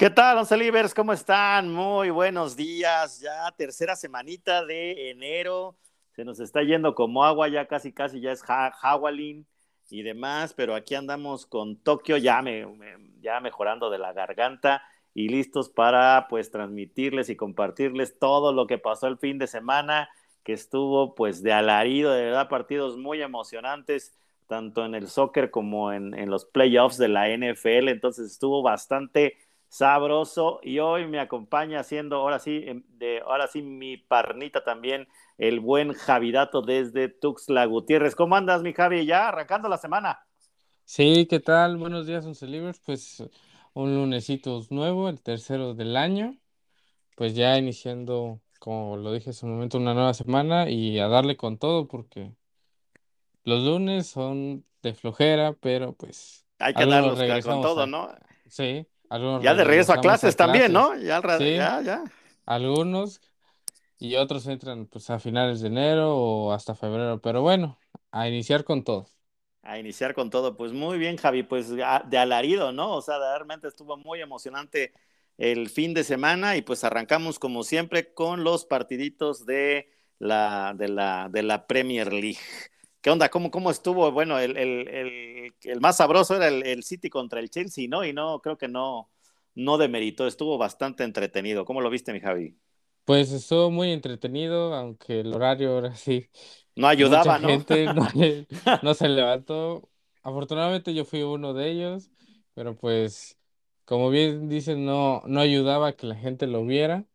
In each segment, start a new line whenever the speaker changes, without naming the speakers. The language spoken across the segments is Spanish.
¿Qué tal, Once Livers? ¿Cómo están? Muy buenos días. Ya tercera semanita de enero. Se nos está yendo como agua, ya casi, casi ya es Hawalin y demás, pero aquí andamos con Tokio ya, me, ya mejorando de la garganta y listos para pues transmitirles y compartirles todo lo que pasó el fin de semana, que estuvo pues de alarido, de verdad, partidos muy emocionantes, tanto en el soccer como en los playoffs de la NFL, entonces estuvo bastante sabroso y hoy me acompaña haciendo ahora sí em, de ahora sí mi parnita también el buen Javidato desde Tuxtla Gutiérrez. ¿Cómo andas, mi Javi? Ya arrancando la semana.
Sí, ¿qué tal? Buenos días, Once Pues un lunesito nuevo, el tercero del año. Pues ya iniciando, como lo dije hace un momento, una nueva semana y a darle con todo porque los lunes son de flojera, pero pues
hay que darle con todo, ¿no?
Sí,
ya de regreso a clases, también, ¿no? Ya,
ya, ya. Algunos y otros entran pues a finales de enero o hasta febrero, pero bueno, a iniciar con todo.
A iniciar con todo, pues muy bien, Javi, pues de alarido, ¿no? O sea, realmente estuvo muy emocionante el fin de semana y pues arrancamos como siempre con los partiditos de la, de la, de la Premier League. ¿Qué onda? ¿Cómo, cómo estuvo? Bueno, el, el, el, más sabroso era el, City contra el Chelsea, ¿no? Y no, creo que no, no demeritó, estuvo bastante entretenido. ¿Cómo lo viste, mi Javi?
Pues estuvo muy entretenido, aunque el horario ahora sí.
No ayudaba,
mucha gente no, se levantó. Afortunadamente yo fui uno de ellos, pero pues, como bien dicen, no, no ayudaba a que la gente lo viera.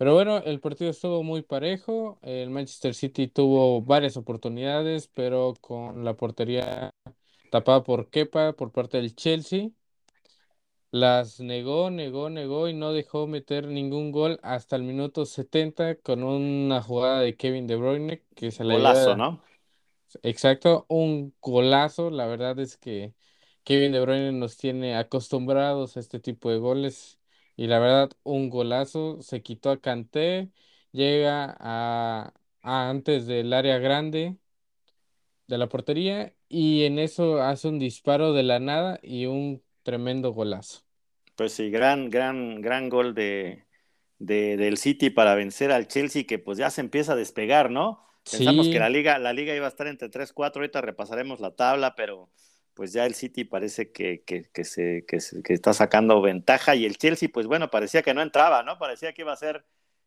Pero bueno, el partido estuvo muy parejo. El Manchester City tuvo varias oportunidades, pero con la portería tapada por Kepa por parte del Chelsea. Las negó, negó, negó y no dejó meter ningún gol hasta el minuto 70 con una jugada de Kevin De Bruyne que se le
Golazo, ¿no?
Exacto, un golazo. La verdad es que Kevin De Bruyne nos tiene acostumbrados a este tipo de goles y la verdad, un golazo, se quitó a Kanté, llega a, antes del área grande de la portería y en eso hace un disparo de la nada y un tremendo golazo.
Pues sí, gran, gran, gran gol de, del City para vencer al Chelsea, que pues ya se empieza a despegar, ¿no? Pensamos que la liga, la liga iba a estar entre 3-4, ahorita repasaremos la tabla, pero pues ya el City parece que, se, que, está sacando ventaja y el Chelsea, pues bueno, parecía que no entraba, ¿no? Parecía que iba a ser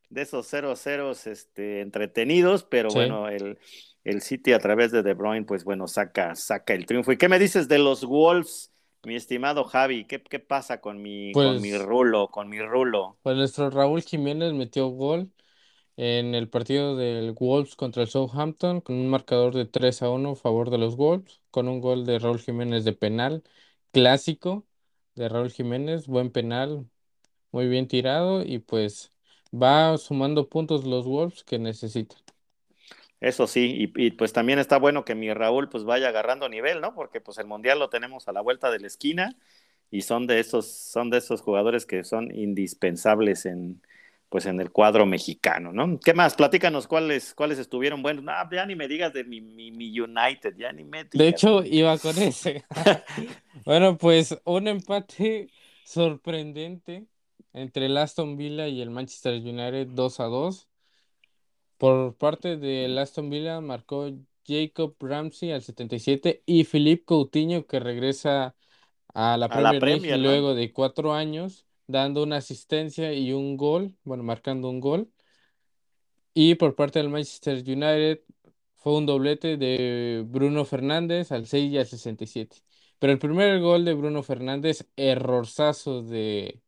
de esos 0-0 este, entretenidos, pero bueno, el, el, City a través de De Bruyne, pues bueno, saca, saca el triunfo. ¿Y qué me dices de los Wolves, mi estimado Javi? ¿Qué, qué pasa con mi, con mi pues rulo, con mi rulo?
Pues nuestro Raúl Jiménez metió gol en el partido del Wolves contra el Southampton con un marcador de 3 a 1 a favor de los Wolves, con un gol de Raúl Jiménez de penal clásico de Raúl Jiménez, buen penal, muy bien tirado y pues va sumando puntos los Wolves que necesitan.
Eso sí, y, pues también está bueno que mi Raúl pues vaya agarrando nivel, ¿no? Porque pues el Mundial lo tenemos a la vuelta de la esquina y son de esos, son de esos jugadores que son indispensables en, pues en el cuadro mexicano, ¿no? ¿Qué más? Platícanos cuáles, cuáles estuvieron buenos. No, ya ni me digas de mi, mi, United, ya ni me
De hecho, iba con ese. bueno, pues un empate sorprendente entre el Aston Villa y el Manchester United 2 a 2. Por parte del Aston Villa marcó Jacob Ramsey al 77 y Philippe Coutinho que regresa a la Premier, League luego de cuatro años dando una asistencia y un gol, bueno, marcando un gol. Y por parte del Manchester United fue un doblete de Bruno Fernández al 6 y al 67. Pero el primer gol de Bruno Fernández, errorzazo de,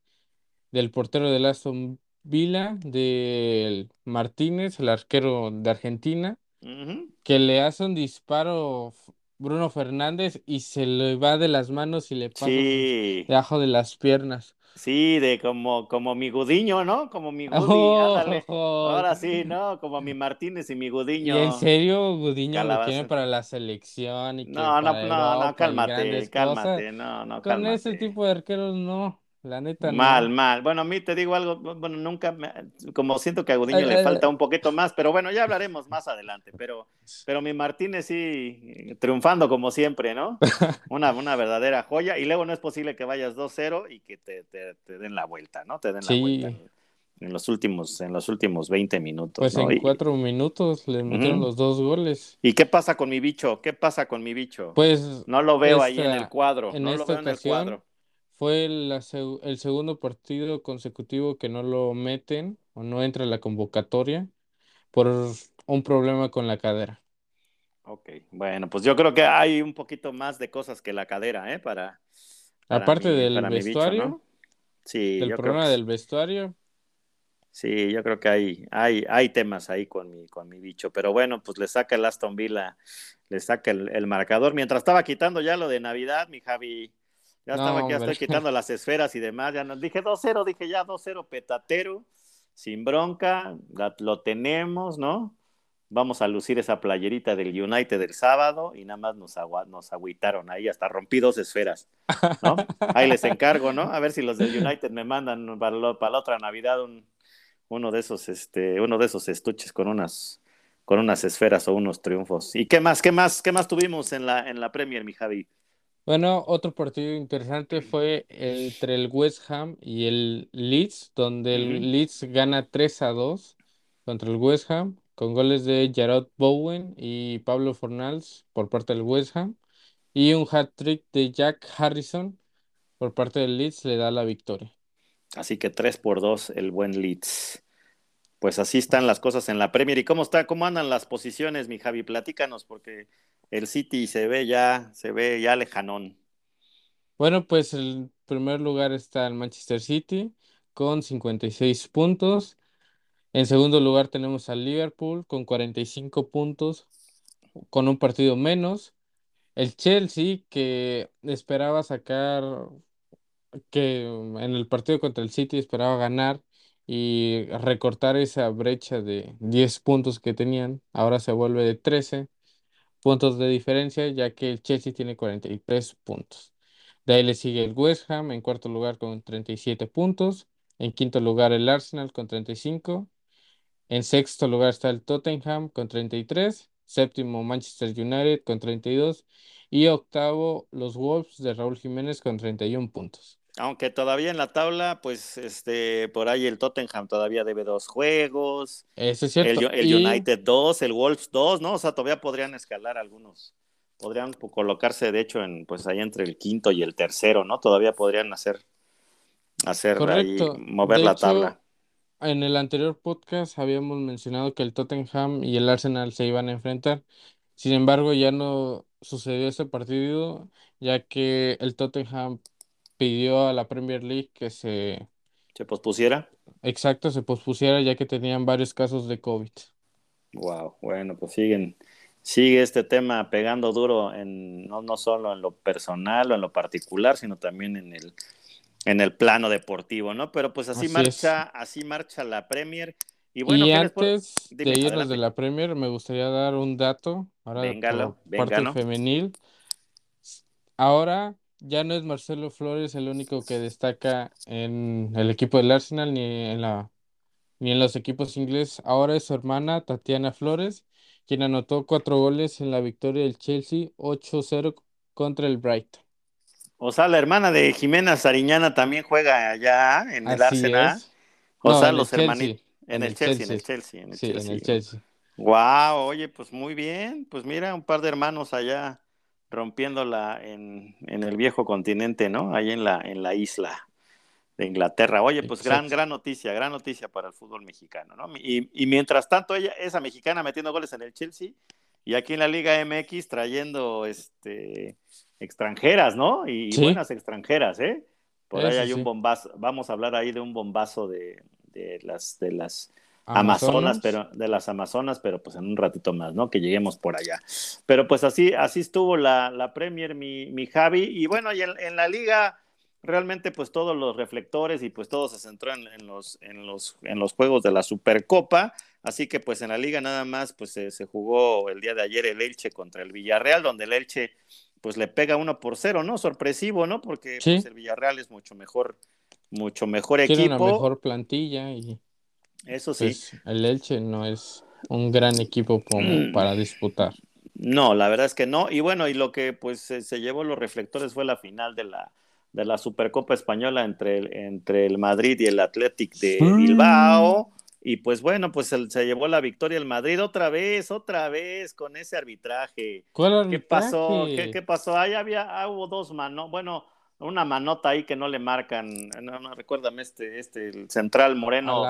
del portero del Aston Villa, del Martínez, el arquero de Argentina, que le hace un disparo Bruno Fernández y se le va de las manos y le pasa
Sí,
debajo de las piernas.
Sí, de como, como mi Gudiño, ¿no? Como mi Gudi,
Oh.
Ahora sí, ¿no? Como mi Martínez y mi
¿Y en
Gudiño.
serio Gudiño lo tiene para la selección y que
No, no, no, no, cálmate, cálmate, no, no,
Con ese
cálmate.
tipo de arqueros no, la neta
Mal,
no.
mal. Bueno, a mí te digo algo, bueno, nunca, me- como siento que a Gudiño
Eh,
le
eh,
falta un poquito más, pero bueno, ya hablaremos más adelante, pero, pero mi Martínez sí, triunfando como siempre, ¿no? Una, una verdadera joya, y luego no es posible que vayas 2-0 y que te, te- te den la vuelta, ¿no? Te den la
Sí.
vuelta en, en los últimos, en los últimos 20 minutos,
Pues
¿no?
en
Y,
cuatro minutos le metieron los dos goles.
¿y qué pasa con mi bicho? ¿Qué pasa con mi bicho?
Pues
No lo veo ahí en
esta-
el cuadro,
en
no lo
esta
veo en el cuadro.
Fue la seg- el segundo partido consecutivo que no lo meten o no entra a la convocatoria por un problema con la cadera.
Ok, bueno, pues yo creo que hay un poquito más de cosas que la cadera, ¿eh? Para, para
Aparte
mi,
del
para mi bicho,
vestuario,
¿no? Sí,
del
yo creo
problema
que,
del vestuario,
sí, yo creo que hay, hay, hay temas ahí con mi, con mi bicho, pero bueno, pues le saca el Aston Villa, le saca el, el marcador. Mientras estaba quitando ya lo de Navidad, mi Javi, ya
No,
estaba, ya
hombre.
estoy quitando las esferas y demás, ya no, dije 2-0, dije ya 2-0 petatero, sin bronca, la- lo tenemos, ¿no? Vamos a lucir esa playerita del United del sábado y nada más nos, agua, nos agüitaron ahí, hasta rompí dos esferas, ¿no? Ahí les encargo, ¿no? A ver si los del United me mandan para, lo- para la otra Navidad un, uno de esos, este, uno de esos estuches con unas, con unas esferas o unos triunfos. ¿Y qué más, qué más, qué más tuvimos en la, en la Premier, mi Javi?
Bueno, otro partido interesante fue entre el West Ham y el Leeds, donde el
Ujú.
Leeds gana 3 a 2 contra el West Ham, con goles de Jarrod Bowen y Pablo Fornals por parte del West Ham, y un hat-trick de Jack Harrison por parte del Leeds le da la victoria.
Así que 3 por 2 el buen Leeds. Pues así están las cosas en la Premier. ¿Y cómo está, cómo andan las posiciones, mi Javi? Platícanos, porque el City se ve ya, se ve ya lejanón.
Bueno, pues en primer lugar está el Manchester City con 56 puntos. En segundo lugar tenemos al Liverpool con 45 puntos, con un partido menos. El Chelsea que esperaba sacar, que en el partido contra el City esperaba ganar y recortar esa brecha de 10 puntos que tenían, ahora se vuelve de 13 puntos de diferencia, ya que el Chelsea tiene 43 puntos. De ahí le sigue el West Ham en cuarto lugar con 37 puntos. En quinto lugar el Arsenal con 35. En sexto lugar está el Tottenham con 33. Séptimo Manchester United con 32. Y octavo los Wolves de Raúl Jiménez con 31 puntos.
Aunque todavía en la tabla, pues este, por ahí el Tottenham todavía debe dos juegos,
Eso es
el,
cierto.
el
Y
United dos, el Wolves dos, ¿no? O sea, todavía podrían escalar algunos. Podrían colocarse, de hecho, en, pues ahí entre el quinto y el tercero, ¿no? Todavía podrían hacer, hacer ahí, mover
De
la
hecho,
tabla.
en el anterior podcast habíamos mencionado que el Tottenham y el Arsenal se iban a enfrentar. Sin embargo, ya no sucedió ese partido, ya que el Tottenham pidió a la Premier League que se,
¿Se pospusiera?
exacto, se pospusiera, ya que tenían varios casos de COVID.
Wow, bueno, pues siguen, sigue este tema pegando duro en, no, no solo en lo personal o en lo particular, sino también en el, en el plano deportivo, ¿no? Pero pues así,
Así
marcha, así marcha la Premier. Y bueno,
Y
¿qué les puedo-
antes
Dime,
de irnos
adelante.
de la Premier, me gustaría dar un dato, ahora
Véngalo,
por parte femenil. Ahora ya no es Marcelo Flores el único que destaca en el equipo del Arsenal ni en la ni en los equipos ingleses. Ahora es su hermana Tatiana Flores, quien anotó cuatro goles en la victoria del Chelsea 8-0 contra el Brighton.
O sea, la hermana de Jimena Sariñana también juega allá en el
Así
Arsenal.
es.
O
No,
sea,
en
los hermanitos. En
En
el
el
Chelsea, en el
Chelsea.
Chelsea, en el
Sí, en
Chelsea.
el Chelsea.
Wow, oye, pues muy bien. Pues mira, un par de hermanos allá rompiéndola en, en el viejo continente, ¿no? Ahí en la, en la isla de Inglaterra. Oye, pues gran,
Exacto.
gran noticia, gran noticia para el fútbol mexicano, ¿no? Y, y mientras tanto, ella, esa mexicana metiendo goles en el Chelsea y aquí en la Liga MX trayendo este extranjeras, ¿no? Y,
Sí.
buenas extranjeras, ¿eh? Por ahí hay un bombazo, vamos a hablar ahí de un bombazo de, de las, de las Amazonas, pero de las Amazonas, pero pues en un ratito más, ¿no? Que lleguemos por allá. Pero pues así, así estuvo la, la Premier, mi, mi Javi. Y bueno, y en, la liga, realmente pues todos los reflectores y pues todo se centró en, los, en, los, en los juegos de la Supercopa. Así que pues en la liga nada más pues se, jugó el día de ayer el Elche contra el Villarreal, donde el Elche pues le pega uno por cero, ¿no? Sorpresivo, ¿no? Porque pues, el Villarreal es mucho mejor, mucho mejor equipo.
Tiene una mejor plantilla y
eso sí. Pues,
el Elche no es un gran equipo como mm. para disputar.
No, la verdad es que no. Y bueno, y lo que pues se, llevó los reflectores fue la final de la, de la Supercopa Española entre el, entre el Madrid y el Athletic de Bilbao. Y pues bueno, pues se llevó la victoria el Madrid otra vez, otra vez con ese arbitraje.
¿Cuál
¿Qué pasó? ¿Qué, pasó? Ahí había, ah, hubo dos manos. Bueno, una manota ahí que no le marcan, no, no recuérdame este, este, el central moreno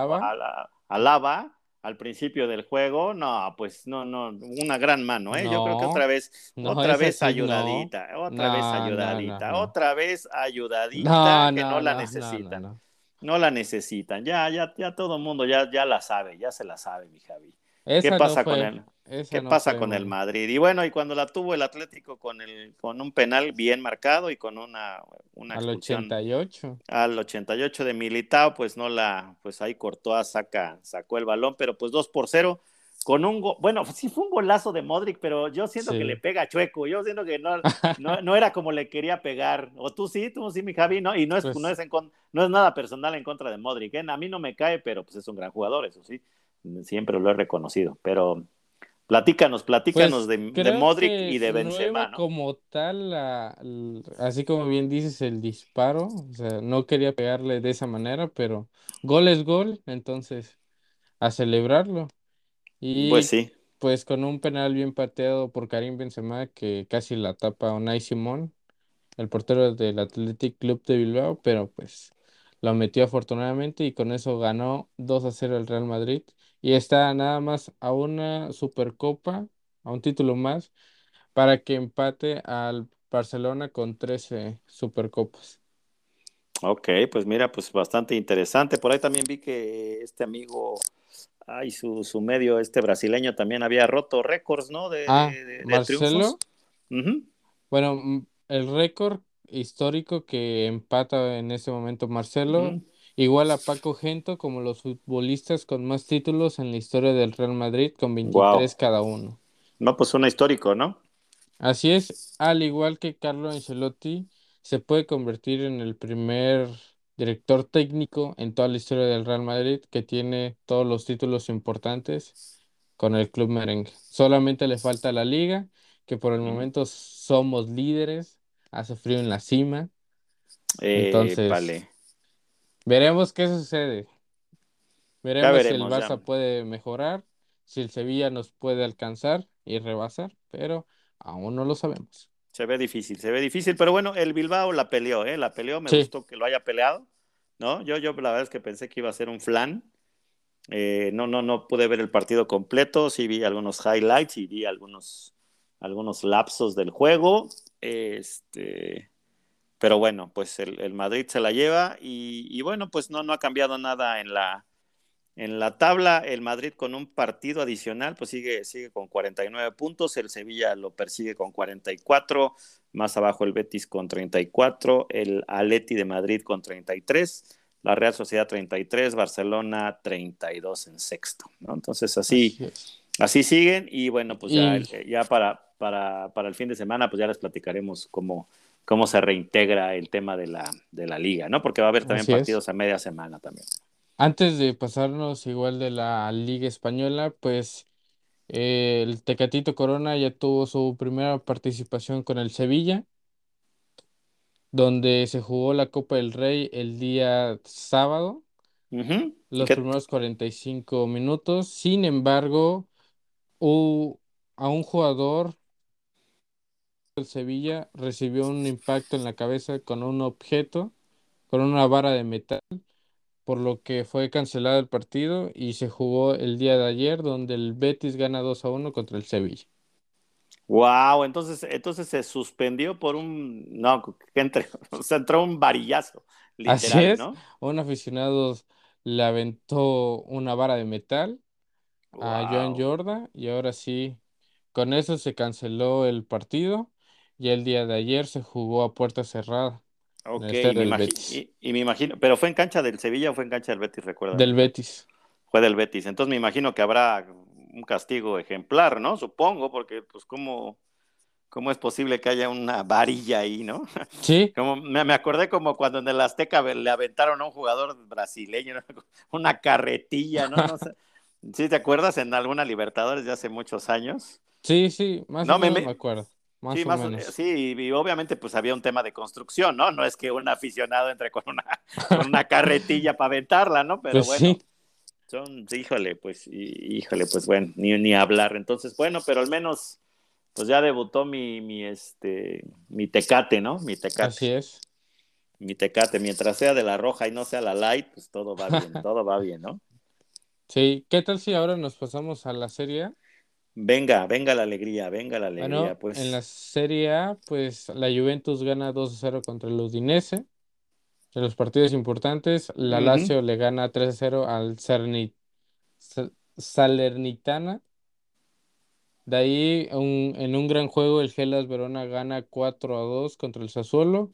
¿Alaba? al principio del juego, no, pues no, no, una gran mano, ¿eh? Yo creo que otra vez, otra vez ayudadita, otra vez ayudadita, otra vez ayudadita, que no, la necesitan. No, la necesitan, ya, ya, ya todo el mundo ya, ya la sabe, ya se la sabe, mi Javi. ¿Qué pasa con él? ¿Qué pasa con el Madrid? Y bueno, y cuando la tuvo el Atlético con el con un penal bien marcado y con una una
al 88
al 88 de Militao, pues no la pues ahí cortó a saca sacó el balón, pero pues 2 por 0 con un bueno, sí fue un golazo de Modric, pero yo siento que le pega chueco, yo siento que no, no, era como le quería pegar, o tú sí, tú sí, mi Javi, no, y no es, pues no, es no es nada personal en contra de Modric, ¿eh? a mí no me cae, pero pues es un gran jugador, eso sí, siempre lo he reconocido, pero Platícanos, platícanos pues, de, Modric y de Benzema, ¿no?
Como tal, así como bien dices, el disparo, o sea, no quería pegarle de esa manera, pero gol es gol, entonces a celebrarlo. Y
pues sí.
Pues con un penal bien pateado por Karim Benzema que casi la tapa Unai Simón, el portero del Athletic Club de Bilbao, pero pues lo metió afortunadamente y con eso ganó 2 a 0 el Real Madrid y está nada más a una Supercopa, a un título más, para que empate al Barcelona con 13 Supercopas.
Ok, pues mira, pues bastante interesante. Por ahí también vi que este amigo, ay, su, su medio, este brasileño también había roto récords, ¿no? De,
ah, Marcelo. Bueno, el récord histórico que empata en ese momento Marcelo Igual a Paco Gento como los futbolistas con más títulos en la historia del Real Madrid con 23 cada uno.
No, pues un histórico, ¿no?
Así es, al igual que Carlo Ancelotti, se puede convertir en el primer director técnico en toda la historia del Real Madrid que tiene todos los títulos importantes con el club merengue. Solamente le falta la liga, que por el momento somos líderes, hace frío en la cima.
Eh, Entonces, vale.
Veremos qué sucede. Veremos, si el Barça puede mejorar, si el Sevilla nos puede alcanzar y rebasar, pero aún no lo sabemos.
Se ve difícil, se ve difícil, pero bueno, el Bilbao la peleó, ¿eh? La peleó, me gustó que lo haya peleado, ¿no? Yo, yo la verdad es que pensé que iba a ser un flan. Eh, no, no, no pude ver el partido completo, sí vi algunos highlights y vi algunos, algunos lapsos del juego. Este, pero bueno, pues el, Madrid se la lleva y, bueno, pues no, no ha cambiado nada en la, en la tabla. El Madrid con un partido adicional, pues sigue, sigue con 49 puntos, el Sevilla lo persigue con 44, más abajo el Betis con 34, el Aleti de Madrid con 33 la Real Sociedad 33, Barcelona 32 en sexto, Entonces así, así, siguen y bueno, pues ya, ya para, para, para, el fin de semana pues ya les platicaremos cómo, cómo se reintegra el tema de la, de la liga, ¿no? Porque va a haber también partidos a media semana también.
Antes de pasarnos igual de la Liga Española, pues eh, el Tecatito Corona ya tuvo su primera participación con el Sevilla, donde se jugó la Copa del Rey el día sábado, los primeros 45 minutos. Sin embargo, hubo a un jugador el Sevilla recibió un impacto en la cabeza con un objeto, con una vara de metal, por lo que fue cancelado el partido y se jugó el día de ayer donde el Betis gana 2 a 1 contra el Sevilla.
Wow, entonces, entonces se suspendió por un, no, entre, se entró un varillazo, literal,
Así es, un aficionado le aventó una vara de metal a Joan Jorda y ahora sí, con eso se canceló el partido y el día de ayer se jugó a puerta cerrada.
Ok, y, y, me imagino, pero fue en cancha del Sevilla o fue en cancha del Betis, recuerda.
Del Betis.
Fue del Betis, entonces me imagino que habrá un castigo ejemplar, ¿no? Supongo, porque pues como ¿Cómo es posible que haya una varilla ahí, no?
Sí.
Como, me, acordé como cuando en el Azteca le aventaron a un jugador brasileño una carretilla, ¿no? ¿Sí te acuerdas en alguna Libertadores de hace muchos años?
Sí, sí, más o menos me, acuerdo. Más
sí,
o
más,
menos.
sí, y obviamente pues había un tema de construcción, ¿no? No es que un aficionado entre con una, con una carretilla para aventarla, ¿no? Pero pues bueno, son, híjole, pues, híjole, pues bueno, ni, ni hablar. Entonces, bueno, pero al menos pues ya debutó mi, mi, este, mi tecate, ¿no? Mi tecate.
Así es.
Mi tecate, mientras sea de la roja y no sea la light, pues todo va bien, todo va bien, ¿no?
Sí, ¿qué tal si ahora nos pasamos a la Serie
Venga, venga la alegría, venga la alegría, pues.
En la Serie A, pues la Juventus gana 2-0 contra el Udinese. En los partidos importantes, la Lazio le gana 3-0 al Salernitana. De ahí, en un gran juego, el Gelas Verona gana 4 a 2 contra el Sassuolo.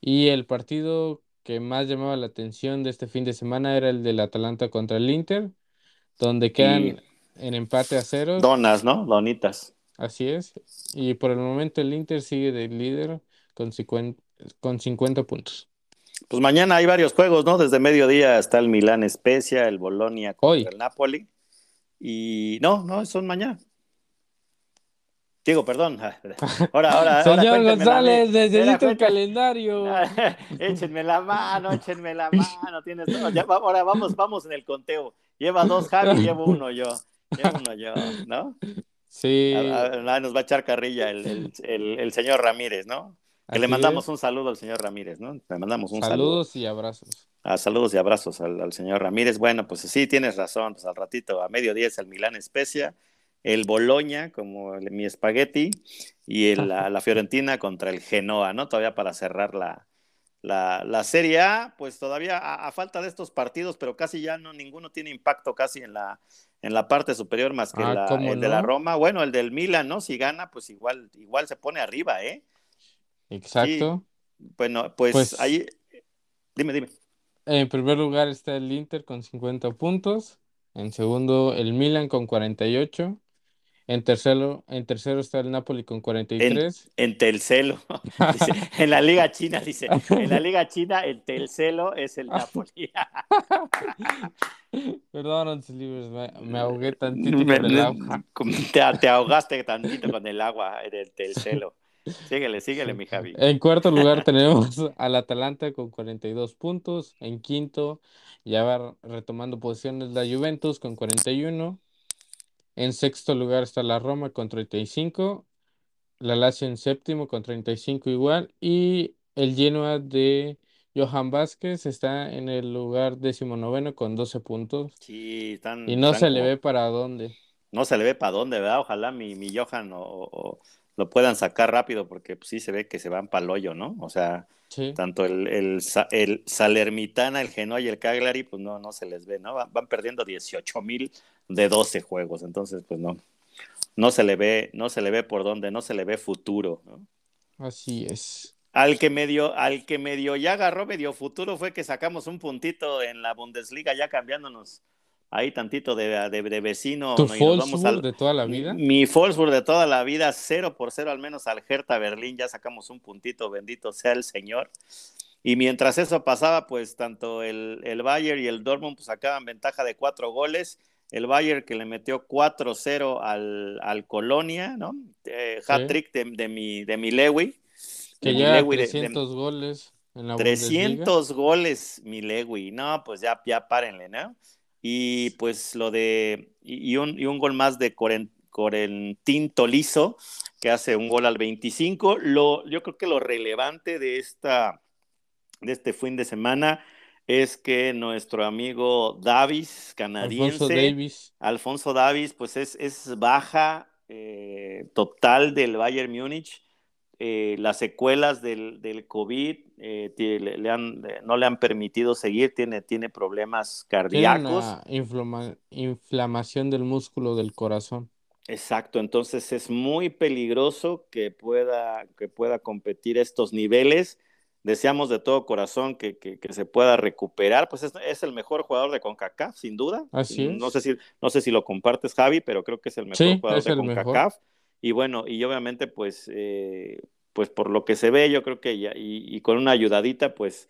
Y el partido que más llamaba la atención de este fin de semana era el del Atalanta contra el Inter, donde quedan en empate a ceros.
Donas, ¿no? Donitas.
Así es. Y por el momento el Inter sigue de líder con 50, con 50 puntos.
Pues mañana hay varios juegos, ¿no? Desde mediodía está el Milán Especia, el Bolonia contra el Napoli. Y no, no, son mañana. Digo, perdón. Ahora, ahora.
Señor González, necesito el calendario.
échenme la mano, échenme la mano. Tienes ahora vamos, vamos en el conteo. Lleva dos Javi, llevo uno yo. Uno yo, ¿no?
Sí.
nos va a echar carrilla el, el, el, señor Ramírez, ¿no? Que le mandamos un saludo al señor Ramírez, ¿no? Le mandamos un
saludos y abrazos.
Ah, saludos y abrazos al, al, señor Ramírez. Bueno, pues sí, tienes razón. Pues al ratito, a mediodía es el Milán Especia el Boloña como mi espagueti y la, Fiorentina contra el Genoa, ¿no? Todavía para cerrar la, la, Serie A, pues todavía a, falta de estos partidos, pero casi ya no, ninguno tiene impacto casi en la, en la parte superior más que ah, el de la Roma. Bueno, el del Milan, ¿no? Si gana, pues igual, igual se pone arriba, ¿eh?
Exacto.
Bueno, pues, pues ahí, dime, dime.
En primer lugar está el Inter con 50 puntos. En segundo, el Milan con 48. En tercero, en tercero está el Napoli con 43.
En, en Telcelo. en la Liga China, dice. En la Liga China, el Telcelo es el Napoli.
Perdón, me, me, ahogué tantito con el agua.
Te, ahogaste tantito con el agua en el Telcelo. Síguele, síguele, mi Javi.
En cuarto lugar tenemos al Atalanta con 42 puntos. En quinto, ya va retomando posiciones la Juventus con 41. En sexto lugar está la Roma con 35, la Lazio en séptimo con 35 igual y el Genoa de Johan Vázquez está en el lugar decimonoveno con 12 puntos.
Sí, están,
y no se le ve para dónde.
No se le ve para dónde, ¿verdad? Ojalá mi, mi Johan o, lo puedan sacar rápido porque pues, sí se ve que se van para el hoyo, ¿no? O sea, tanto el, el, el, Salermitana, el Genoa y el Cagliari, pues no, no se les ve, ¿no? Van, perdiendo 18 mil de 12 juegos, entonces pues no, no se le ve, no se le ve por dónde, no se le ve futuro, ¿no?
Así es.
Al que medio, al que medio ya agarró medio futuro fue que sacamos un puntito en la Bundesliga ya cambiándonos ahí tantito de, de, vecino.
¿Tu Wolfsburg de toda la vida?
Mi, mi de toda la vida, cero por cero al menos al Hertha Berlín, ya sacamos un puntito, bendito sea el Señor. Y mientras eso pasaba, pues tanto el, el Bayern y el Dortmund pues sacaban ventaja de cuatro goles. El Bayern que le metió 4-0 al, al, Colonia, ¿no? Eh, hat-trick de, mi, de mi Lewy.
Que ya 300 goles en la
300 goles, mi Lewy. No, pues ya, ya párenle, ¿no? Y pues lo de. Y un, y un gol más de Corentín Tolizo, que hace un gol al 25. Lo, yo creo que lo relevante de, esta, de este fin de semana es que nuestro amigo Davis, canadiense, Alfonso Davis, Alfonso Davis pues es, es baja eh, total del Bayern Múnich. Eh, las secuelas del, del COVID eh, le, han, no le han permitido seguir, tiene, tiene problemas cardíacos.
inflamación del músculo del corazón.
Exacto, entonces es muy peligroso que pueda, que pueda competir estos niveles. Deseamos de todo corazón que, que, se pueda recuperar. Pues es, es, el mejor jugador de CONCACAF, sin duda.
Así es.
No sé si, no sé si lo compartes, Javi, pero creo que es el mejor jugador de CONCACAF. Y bueno, y obviamente, pues, eh, pues por lo que se ve, yo creo que ya, y, y, con una ayudadita, pues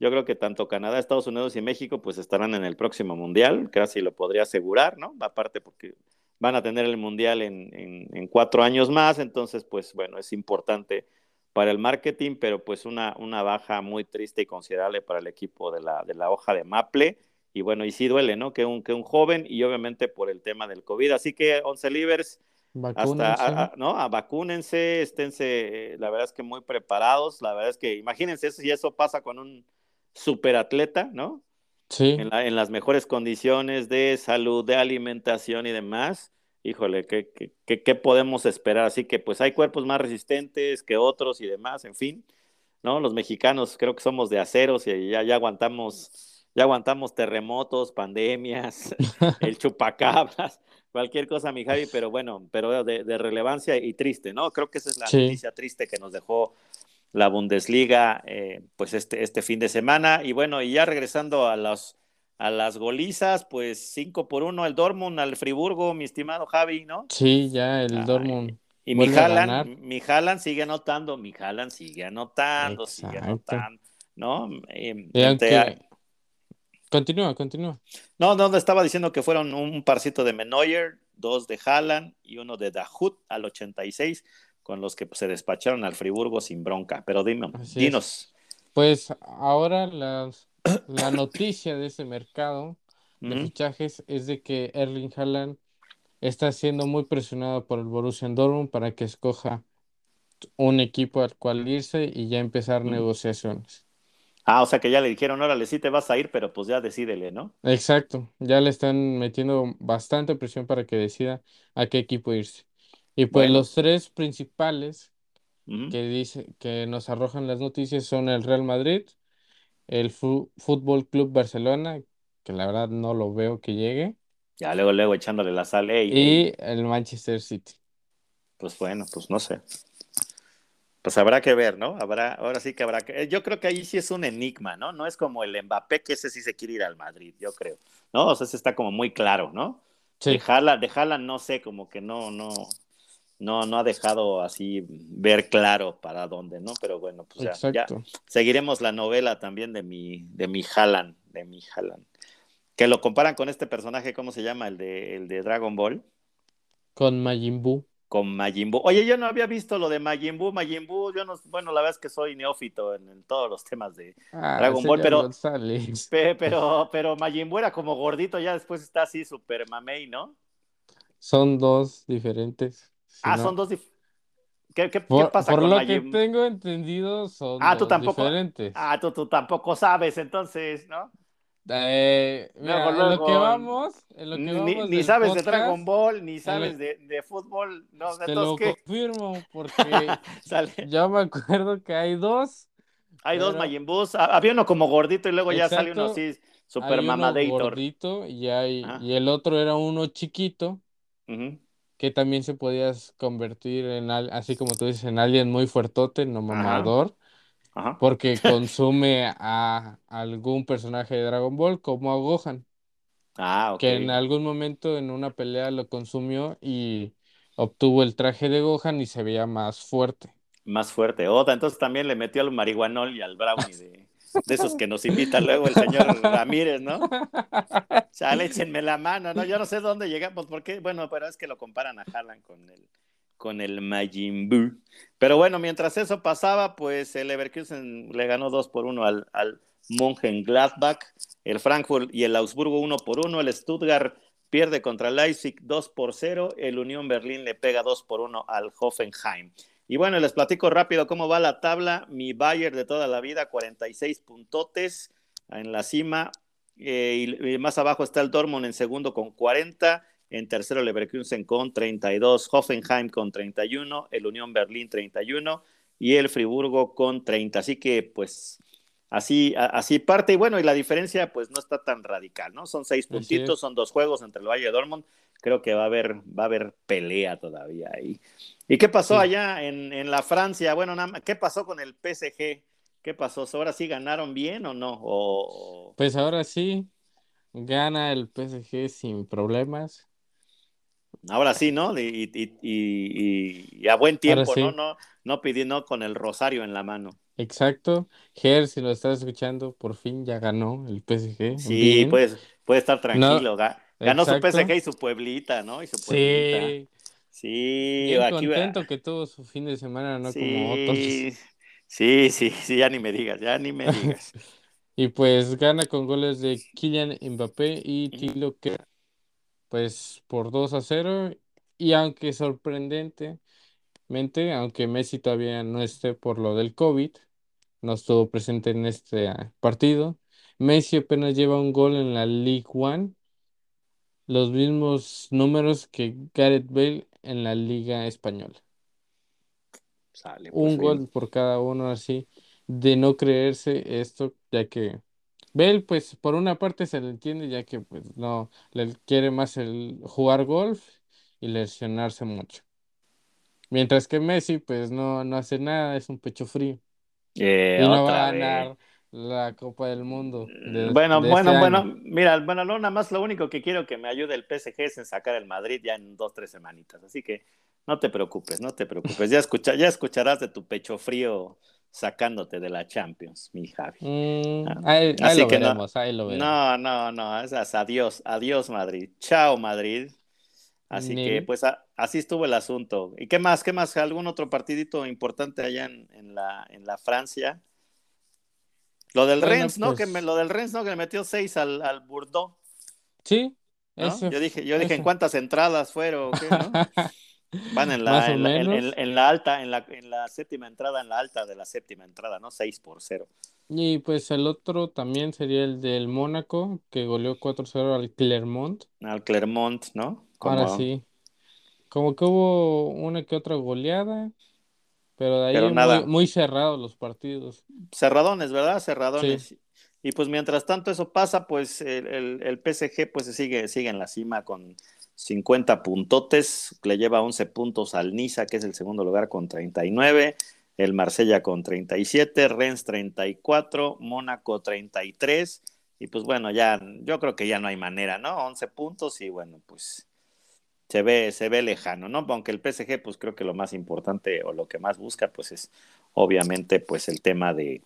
yo creo que tanto Canadá, Estados Unidos y México, pues estarán en el próximo mundial, casi lo podría asegurar, ¿no? Aparte porque van a tener el Mundial en, cuatro años más, entonces pues bueno, es importante para el marketing, pero pues una, una baja muy triste y considerable para el equipo de la, de la hoja de Maple. Y bueno, y sí duele, ¿no? Que un, que un joven y obviamente por el tema del COVID. Así que, Once Livers, hasta, ¿no? A, vacúnense, esténse, eh, la verdad es que muy preparados. La verdad es que imagínense si eso pasa con un superatleta, ¿no? En, las mejores condiciones de salud, de alimentación y demás. Híjole, ¿qué, qué, podemos esperar? Así que pues hay cuerpos más resistentes que otros y demás, en fin, ¿no? Los mexicanos creo que somos de aceros y ya, ya aguantamos, ya aguantamos terremotos, pandemias, el chupacabras, cualquier cosa, mi Javi, pero bueno, pero de, relevancia y triste, ¿no? Creo que esa es la noticia triste que nos dejó la Bundesliga eh, pues este, este fin de semana. Y bueno, y ya regresando a, los, a las golizas, pues 5 por 1 el Dortmund al Friburgo, mi estimado Javi, ¿no?
Sí, ya el Dortmund.
Y mi Haaland, mi sigue anotando, mi Haaland sigue anotando, sigue anotando, ¿no?
Eh, continúa, continúa.
No, no, estaba diciendo que fueron un parcito de Menoyer, dos de Haaland y uno de Dahut al 86 con los que se despacharon al Friburgo sin bronca. Pero dime, dinos.
Pues ahora las, la noticia de ese mercado de fichajes es de que Erling Haaland está siendo muy presionado por el Borussia Dortmund para que escoja un equipo al cual irse y ya empezar negociaciones.
Ah, o sea que ya le dijeron, órale, sí te vas a ir, pero pues ya decídele, ¿no?
Exacto, ya le están metiendo bastante presión para que decida a qué equipo irse. Y pues los tres principales que dice, que nos arrojan las noticias son el Real Madrid, el Fútbol Club Barcelona, que la verdad no lo veo que llegue,
Ya luego, luego echándole la sal.
y el Manchester City.
pues bueno, pues no sé. Pues habrá que ver, ¿no? Habrá, ahora sí que habrá que. Eh, yo creo que ahí sí es un enigma, ¿no? No es como el Mbappé, que ese sí se quiere ir al Madrid, yo creo. ¿No? O sea, ese está como muy claro, ¿no? Sí. Dejarla, dejarla, no sé, como que no, no, no, no ha dejado así ver claro para dónde, ¿no? Pero bueno, pues ya, seguiremos la novela también de mi, de mi Haaland, de mi Haaland. Que lo comparan con este personaje, ¿cómo se llama? El de, el de Dragon Ball.
Con Majin Buu.
Con Majin Buu. Oye, yo no había visto lo de Majin Buu. Majin Buu, yo no, bueno, la verdad es que soy neófito en, todos los temas de ah, Dragon Ball, pero, pero, pero Majin Buu era como gordito, ya después está así super mamey, ¿no?
Son dos diferentes
ah, son dos
¿Qué, qué, por, pasa por lo que tengo entendido, son
ah, tú tampoco, diferentes. Ah, tú, tú tampoco sabes, entonces, ¿no?
Eh, mira, en lo que vamos, en lo que
ni,
vamos
ni sabes de Dragon Ball, ni sabes de, de, fútbol, no,
te lo confirmo porque ya me acuerdo que hay dos.
Hay dos Majin Buu, había uno como gordito y luego ya sale uno así super mamadator.
gordito y hay y el otro era uno chiquito. Uh que también se podías convertir en, así como tú dices, en alguien muy fuertote, no mamador, porque consume a algún personaje de Dragon Ball como a Gohan.
Ah, ok.
Que en algún momento en una pelea lo consumió y obtuvo el traje de Gohan y se veía más fuerte.
Más fuerte. Oda, entonces también le metió al marihuanol y al brownie de, de esos que nos invita luego el señor Ramírez, ¿no? Chale, échenme la mano, ¿no? Yo no sé dónde llegamos, porque, bueno, pero es que lo comparan a Haaland con el, con el Majin Buu. Pero bueno, mientras eso pasaba, pues el Leverkusen le ganó 2 por 1 al, al Gladbach, el Frankfurt y el Augsburgo 1 por 1, el Stuttgart pierde contra el Leipzig 2 por 0, el Unión Berlín le pega 2 por 1 al Hoffenheim. Y bueno, les platico rápido cómo va la tabla. Mi Bayer de toda la vida, 46 puntotes en la cima. Eh, y, más abajo está el Dortmund en segundo con 40. En tercero, Leverkusen con 32. Hoffenheim con 31. El Unión Berlín 31. y el Friburgo con 30. Así que, pues, así, así parte. Y bueno, y la diferencia, pues, no está tan radical, ¿no? Son seis puntitos, son dos juegos entre el Valle de Dortmund. Creo que va a haber, va a haber pelea todavía ahí. ¿Y qué pasó allá en, en, la Francia? Bueno, nada ¿qué pasó con el PSG? ¿Qué pasó? ¿Ahora sí ganaron bien o no? O...
Pues ahora sí, gana el PSG sin problemas.
Ahora sí, ¿no? Y, y, y, a buen tiempo, ¿no? ¿no? No pidiendo con el rosario en la mano.
Exacto. Ger, si lo estás escuchando, por fin ya ganó el PSG.
Sí, puedes, puede estar tranquilo. Ganó su PSG y su pueblita, ¿no? Y su pueblita. Sí. Sí,
Bien aquí contento que tuvo su fin de semana, no como otros.
Sí, sí, sí, ya ni me digas, ya ni me digas.
y pues gana con goles de Kylian Mbappé y Tilo que pues por 2 a 0 y aunque sorprendentemente, aunque Messi todavía no esté por lo del COVID, no estuvo presente en este ah, partido, Messi apenas lleva un gol en la League One, los mismos números que Gareth Bale en la Liga Española. Pues, un gol por cada uno así, de no creerse esto, ya que Bell, pues por una parte se le entiende, ya que pues no, le quiere más el jugar golf y lesionarse mucho. Mientras que Messi, pues no, no hace nada, es un pecho frío.
Eh,
y no va a ganar la Copa del Mundo.
bueno, bueno, este bueno, mira, bueno, no, nada más lo único que quiero que me ayude el PSG es en sacar el Madrid ya en dos, tres semanitas. Así que no te preocupes, no te preocupes. Ya, escucha, ya escucharás de tu pecho frío sacándote de la Champions, mi Javi.
Mm, ah, ahí, lo veremos, no, ahí lo veremos.
No, no, no, es adiós, adiós Madrid. Chao Madrid. Así que pues así estuvo el asunto. ¿Y qué más? ¿Qué más? ¿Algún otro partidito importante allá en, la, en la Francia? Lo del Rennes, ¿no? Que pues lo del Rennes, ¿no? Que le metió seis al, al Bordeaux.
Sí.
yo dije, yo dije en cuántas entradas fueron. ¿qué, no? Van en la, en la, alta, en la, en la séptima entrada, en la alta de la séptima entrada, ¿no? 6 por 0.
Y pues el otro también sería el del Mónaco, que goleó 4-0 al Clermont.
Al Clermont, ¿no?
Ahora sí. Como que hubo una que otra goleada, pero de ahí muy, muy cerrados los partidos.
Cerradones, ¿verdad? Cerradones. Y pues mientras tanto eso pasa, pues el, el, el PSG pues sigue, sigue en la cima con 50 puntotes, le lleva 11 puntos al Niza, que es el segundo lugar con 39, el Marsella con 37, Rennes 34, Mónaco 33, y pues bueno, ya yo creo que ya no hay manera, ¿no? 11 puntos y bueno, pues se ve, se ve lejano, ¿no? Aunque el PSG, pues creo que lo más importante o lo que más busca, pues es obviamente pues el tema de,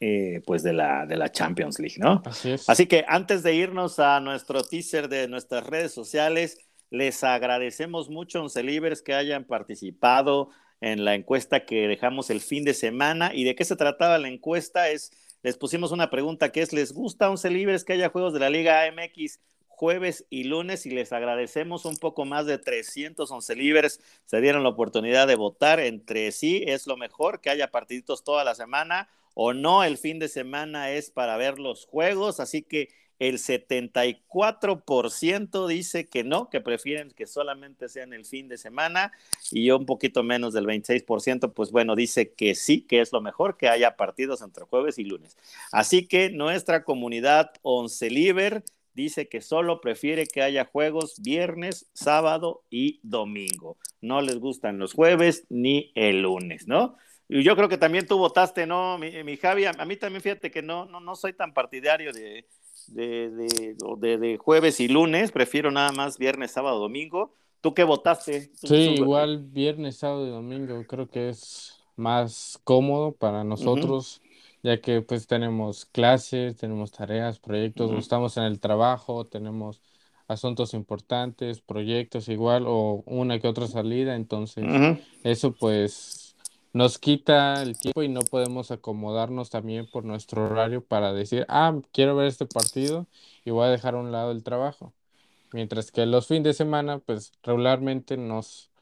eh, pues de la, de la Champions League, ¿no? Así que antes de irnos a nuestro teaser de nuestras redes sociales, les agradecemos mucho, Once Libres, que hayan participado en la encuesta que dejamos el fin de semana. ¿Y de qué se trataba la encuesta? Es, les pusimos una pregunta que es, ¿les gusta Once Libres que haya juegos de la Liga AMX jueves y lunes y les agradecemos un poco más de 311 libres. Se dieron la oportunidad de votar entre sí. Es lo mejor que haya partiditos toda la semana o no, el fin de semana es para ver los juegos, así que el 74% dice que no, que prefieren que solamente sean el fin de semana y un poquito menos del 26%, pues bueno, dice que sí, que es lo mejor que haya partidos entre jueves y lunes. Así que nuestra comunidad Once Liber dice que solo prefiere que haya juegos viernes, sábado y domingo. No les gustan los jueves ni el lunes, ¿no? Y yo creo que también tú votaste, ¿no, mi, Javi? A, mí también fíjate que no, no, no soy tan partidario de, de, jueves y lunes, prefiero nada más viernes, sábado, domingo. ¿Tú qué votaste?
sí, igual viernes, sábado y domingo, creo que es más cómodo para nosotros, ya que pues tenemos clases, tenemos tareas, proyectos, estamos en el trabajo, tenemos asuntos importantes, proyectos igual, o una que otra salida, entonces eso pues nos quita el tiempo y no podemos acomodarnos también por nuestro horario para decir, ah, quiero ver este partido y voy a dejar a un lado el trabajo. Mientras que los fines de semana, pues regularmente nos,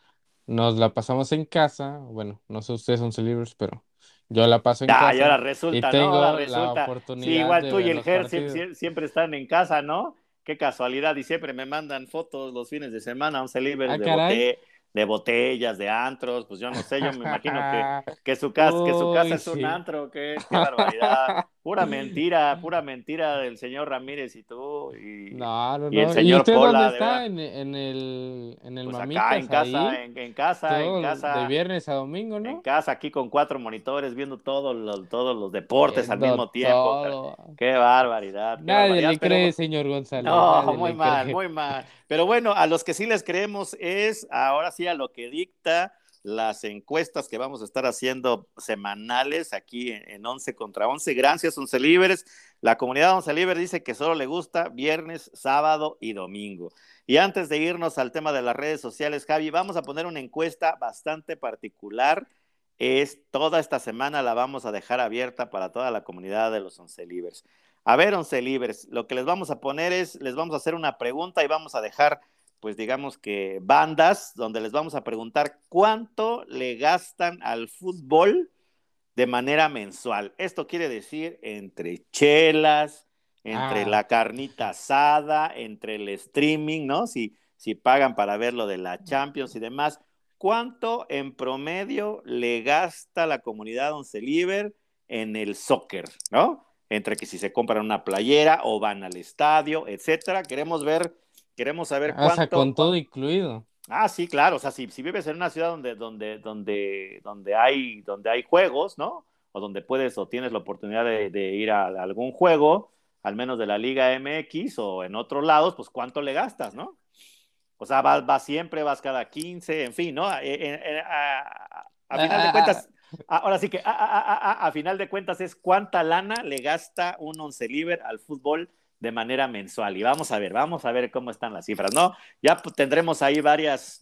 nos la pasamos en casa. Bueno, no sé ustedes son libres, pero yo la paso en casa.
Y ahora resulta, tengo La oportunidad sí, igual tú y el Ger siempre, están en casa, ¿no? Qué casualidad, y siempre me mandan fotos los fines de semana, un Celibers ah, de, de botellas, de antros, pues yo no sé, yo me imagino que, que su casa, que su casa es un antro, qué, qué barbaridad. Pura mentira, pura mentira del señor Ramírez y tú. Y,
no, no,
y el señor
usted
Pola,
dónde
de
está? En, en el, en el
Pues acá en casa,
ahí,
en, en casa, en casa.
de viernes a domingo,
En
¿no?
casa, aquí con cuatro monitores, viendo todos los, todos los deportes al mismo tiempo.
todo.
Qué barbaridad. qué
Nadie
barbaridad,
le
pero-
cree, señor González.
No,
nadie
muy mal,
cree.
muy mal. Pero bueno, a los que sí les creemos es ahora sí a lo que dicta las encuestas que vamos a estar haciendo semanales aquí en, en 11 contra 11. Gracias, 11 Libres. La comunidad 11 Libres dice que solo le gusta viernes, sábado y domingo. Y antes de irnos al tema de las redes sociales, Javi, vamos a poner una encuesta bastante particular. Es toda esta semana la vamos a dejar abierta para toda la comunidad de los 11 Libres. A ver, 11 Libres, lo que les vamos a poner es, les vamos a hacer una pregunta y vamos a dejar pues digamos que bandas donde les vamos a preguntar cuánto le gastan al fútbol de manera mensual. Esto quiere decir entre chelas, entre
Ah.
la carnita asada, entre el streaming, ¿no? Si, si pagan para ver lo de la Champions y demás. ¿Cuánto en promedio le gasta la comunidad Once Liver en el soccer, ¿no? Entre que si se compran una playera o van al estadio, etcétera. Queremos ver Queremos saber
Ah, o sea,
cuánto.
con todo incluido.
Ah, sí, claro. O sea, si, si vives en una ciudad donde, donde, donde, donde, hay, donde hay juegos, ¿no? O donde puedes o tienes la oportunidad de, de ir a, a algún juego, al menos de la Liga MX o en otros lados, pues cuánto le gastas, ¿no? O sea, vas, vas siempre, vas cada 15, en fin, ¿no? Eh, eh, eh, a, a final de
Ah,
cuentas, a- ahora sí que a, a- a- a- a final de cuentas es cuánta lana le gasta un once liver al fútbol de manera mensual. Y vamos a ver, vamos a ver cómo están las cifras, ¿no? Ya pues, tendremos ahí varias,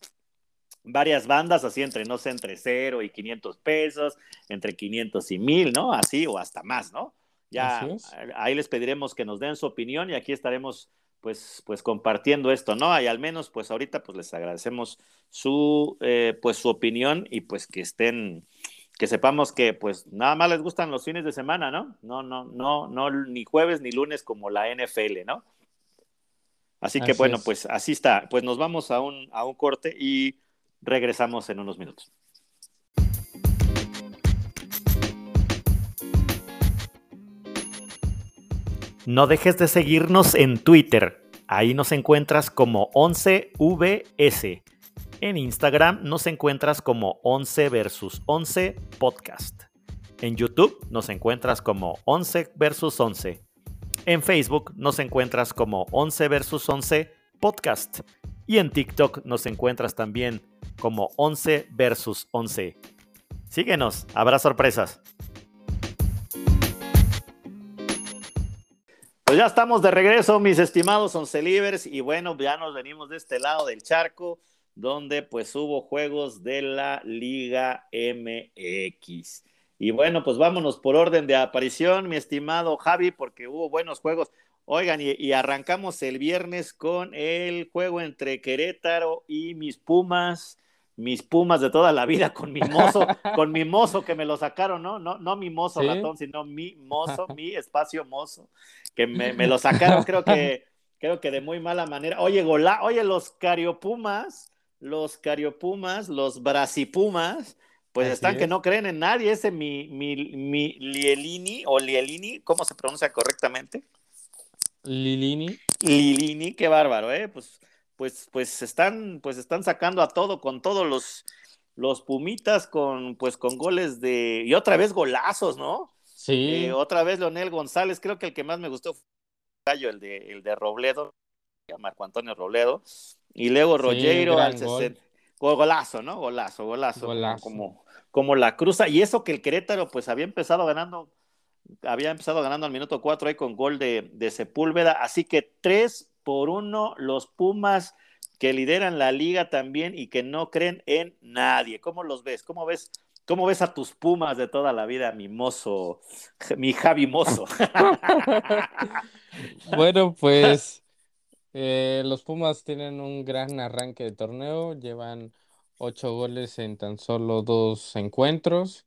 varias bandas, así entre, no sé, entre 0 y 500 pesos, entre 500 y 1000, ¿no? Así o hasta más, ¿no? Ya ahí les pediremos que nos den su opinión y aquí estaremos pues, pues compartiendo esto, ¿no? Y al menos pues ahorita pues les agradecemos su, eh, pues su opinión y pues que estén, que sepamos que pues nada más les gustan los fines de semana, ¿no? No, no, no, no, ni jueves ni lunes como la NFL, ¿no? Así que
Así
bueno,
es.
pues así está. Pues nos vamos a un, a un corte y regresamos en unos minutos. No dejes de seguirnos en Twitter. Ahí nos encuentras como 11VS. En Instagram nos encuentras como 11 versus 11 podcast. En YouTube nos encuentras como 11 versus 11. En Facebook nos encuentras como 11 versus 11 podcast. Y en TikTok nos encuentras también como 11 versus 11. Síguenos, habrá sorpresas. Pues ya estamos de regreso, mis estimados oncelivers, y bueno, ya nos venimos de este lado del charco, donde pues hubo juegos de la Liga MX. Y bueno, pues vámonos por orden de aparición, mi estimado Javi, porque hubo buenos juegos. Oigan, y, y arrancamos el viernes con el juego entre Querétaro y mis Pumas, mis Pumas de toda la vida, con mi mozo, con mi mozo que me lo sacaron, ¿no? No, no mi mozo
¿Sí?
ratón, sino mi mozo, mi espacio mozo, que me, me lo sacaron, creo que, creo que de muy mala manera. Oye, gola, oye, los Cariopumas, los Cariopumas, los Brasipumas, pues
Así
están que no creen en nadie. Ese mi, mi, mi Lielini o Lielini, ¿cómo se pronuncia correctamente?
Lilini.
Lilini, qué bárbaro, ¿eh? Pues, pues, pues están, pues están sacando a todo con todos los, los Pumitas con, pues con goles de, y otra vez golazos, ¿no?
Sí.
Eh, otra vez Leonel González, creo que el que más me gustó fue el de, el de Robledo, Marco Antonio Robledo, y luego
Sí, gran
al
gol.
60. Go- Golazo, ¿no? Golazo, golazo. como-
Golazo.
Como, como la cruza. Y eso que el Querétaro, pues había empezado ganando, había empezado ganando al minuto 4 ahí con gol de, de Sepúlveda. Así que 3 por 1 los Pumas que lideran la liga también y que no creen en nadie. ¿Cómo los ves? ¿Cómo ves? ¿Cómo ves a tus Pumas de toda la vida, mi mozo, mi Javi Mozo?
Bueno, pues eh, los Pumas tienen un gran arranque de torneo, llevan ocho goles en tan solo dos encuentros.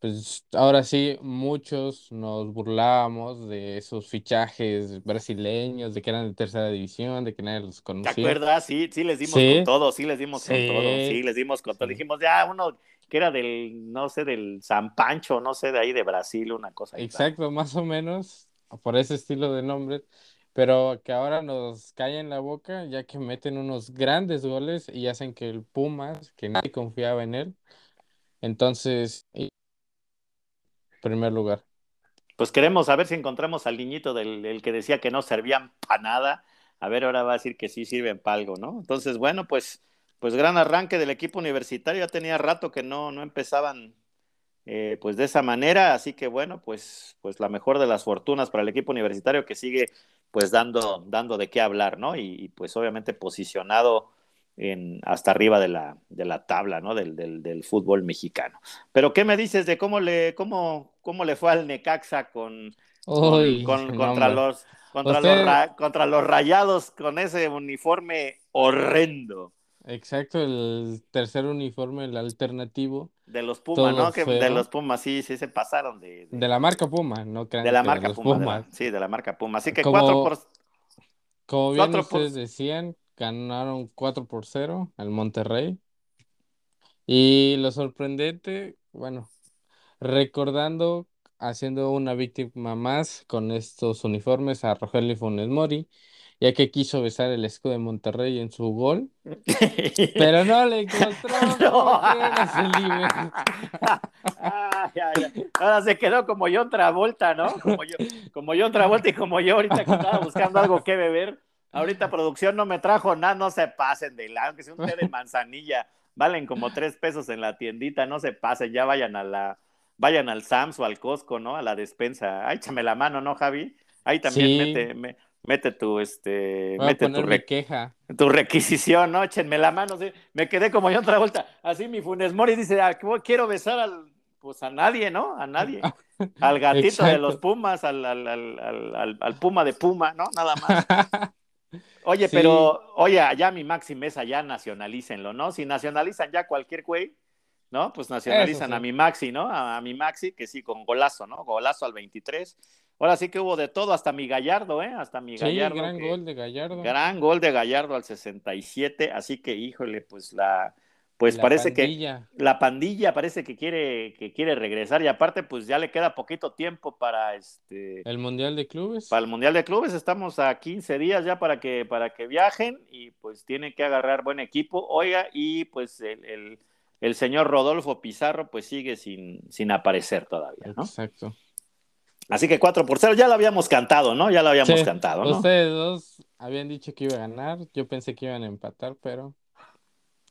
pues ahora sí, muchos nos burlábamos de esos fichajes brasileños, de que eran de tercera división, de que nadie los
¿Te
conocía.
acuerdas? Sí, sí les dimos
Sí.
con todo, sí les dimos con
Sí.
todo, sí les dimos con todo.
Sí.
Dijimos, ya, uno que era del, no sé, del San Pancho, no sé, de ahí de Brasil, una cosa.
Exacto, más o menos, por ese estilo de nombres, pero que ahora nos cae en la boca, ya que meten unos grandes goles y hacen que el Pumas, que nadie confiaba en él, entonces, primer lugar.
Pues queremos a ver si encontramos al niñito del, del que decía que no servían para nada. A ver, ahora va a decir que sí sirven para algo, ¿no? Entonces, bueno, pues, pues gran arranque del equipo universitario. Ya tenía rato que no, no empezaban eh, pues de esa manera. Así que bueno, pues, pues la mejor de las fortunas para el equipo universitario que sigue pues dando, dando de qué hablar, ¿no? Y, y pues obviamente posicionado en, hasta arriba de la, de la tabla, ¿no? Del, del, del, fútbol mexicano. Pero, ¿qué me dices de cómo le, cómo, cómo le fue al Necaxa con, con, contra, los, contra,
Usted-
los ra- contra los rayados con ese uniforme horrendo?
Exacto, el tercer uniforme, el alternativo,
De los Pumas, ¿no? Que de los Pumas sí, sí se pasaron de, de,
de la marca Puma, no crean
de la marca Puma. de la-
Pumas.
sí, de la marca Puma. Así que
Como-
4 por.
Como bien
Cuatro por-
ustedes decían, ganaron 4 por 0 al Monterrey. Y lo sorprendente, bueno, recordando, haciendo una víctima más con estos uniformes a Rogelio Funes Mori, ya que quiso besar el escudo de Monterrey en su gol, pero no le encontró
No. Ah, ya, ya. Ahora se quedó como John Travolta, ¿no? Como yo, como John Travolta y como yo ahorita que estaba buscando algo que beber. Ahorita producción no me trajo nada, no se pasen de lado, que sea un té de manzanilla, valen como tres pesos en la tiendita, no se pasen, ya vayan a la, vayan al Sams o al Costco, ¿no? A la despensa. Ay, échame la mano, ¿no, Javi? Ahí también
Sí.
mete, me- mete tu, este,
Voy a
mete tu, re-
queja.
tu requisición, ¿no? Échenme la mano, sí. Me quedé como yo otra vuelta. Así mi Funes Mori dice, ah, quiero besar al, pues a nadie, ¿no? A nadie. Al gatito de los Pumas, al, al, al, al, Puma de Puma, ¿no? Nada más. Oye,
Sí.
pero, oye, ya mi Maxi Mesa, ya nacionalícenlo, ¿no? Si nacionalizan ya cualquier güey, ¿no? Pues nacionalizan
sí.
a mi Maxi, ¿no? A, a mi Maxi, que sí, con golazo, ¿no? Golazo al 23. Ahora sí que hubo de todo, hasta mi Gallardo, ¿eh? Hasta mi
Sí,
Gallardo.
gran
que-
gol de Gallardo.
Gran gol de Gallardo al 67, así que híjole, pues la pues
La
parece
pandilla.
que la pandilla parece que quiere que quiere regresar y aparte pues ya le queda poquito tiempo para este
El Mundial de Clubes.
para el Mundial de Clubes, estamos a 15 días ya para que para que viajen y pues tienen que agarrar buen equipo. Oiga, y pues el, el, el señor Rodolfo Pizarro pues sigue sin sin aparecer todavía, ¿no?
Exacto.
Así que 4 por 0 ya lo habíamos cantado, ¿no? Ya lo habíamos
Sí,
cantado, ¿no?
Ustedes dos habían dicho que iba a ganar. Yo pensé que iban a empatar, pero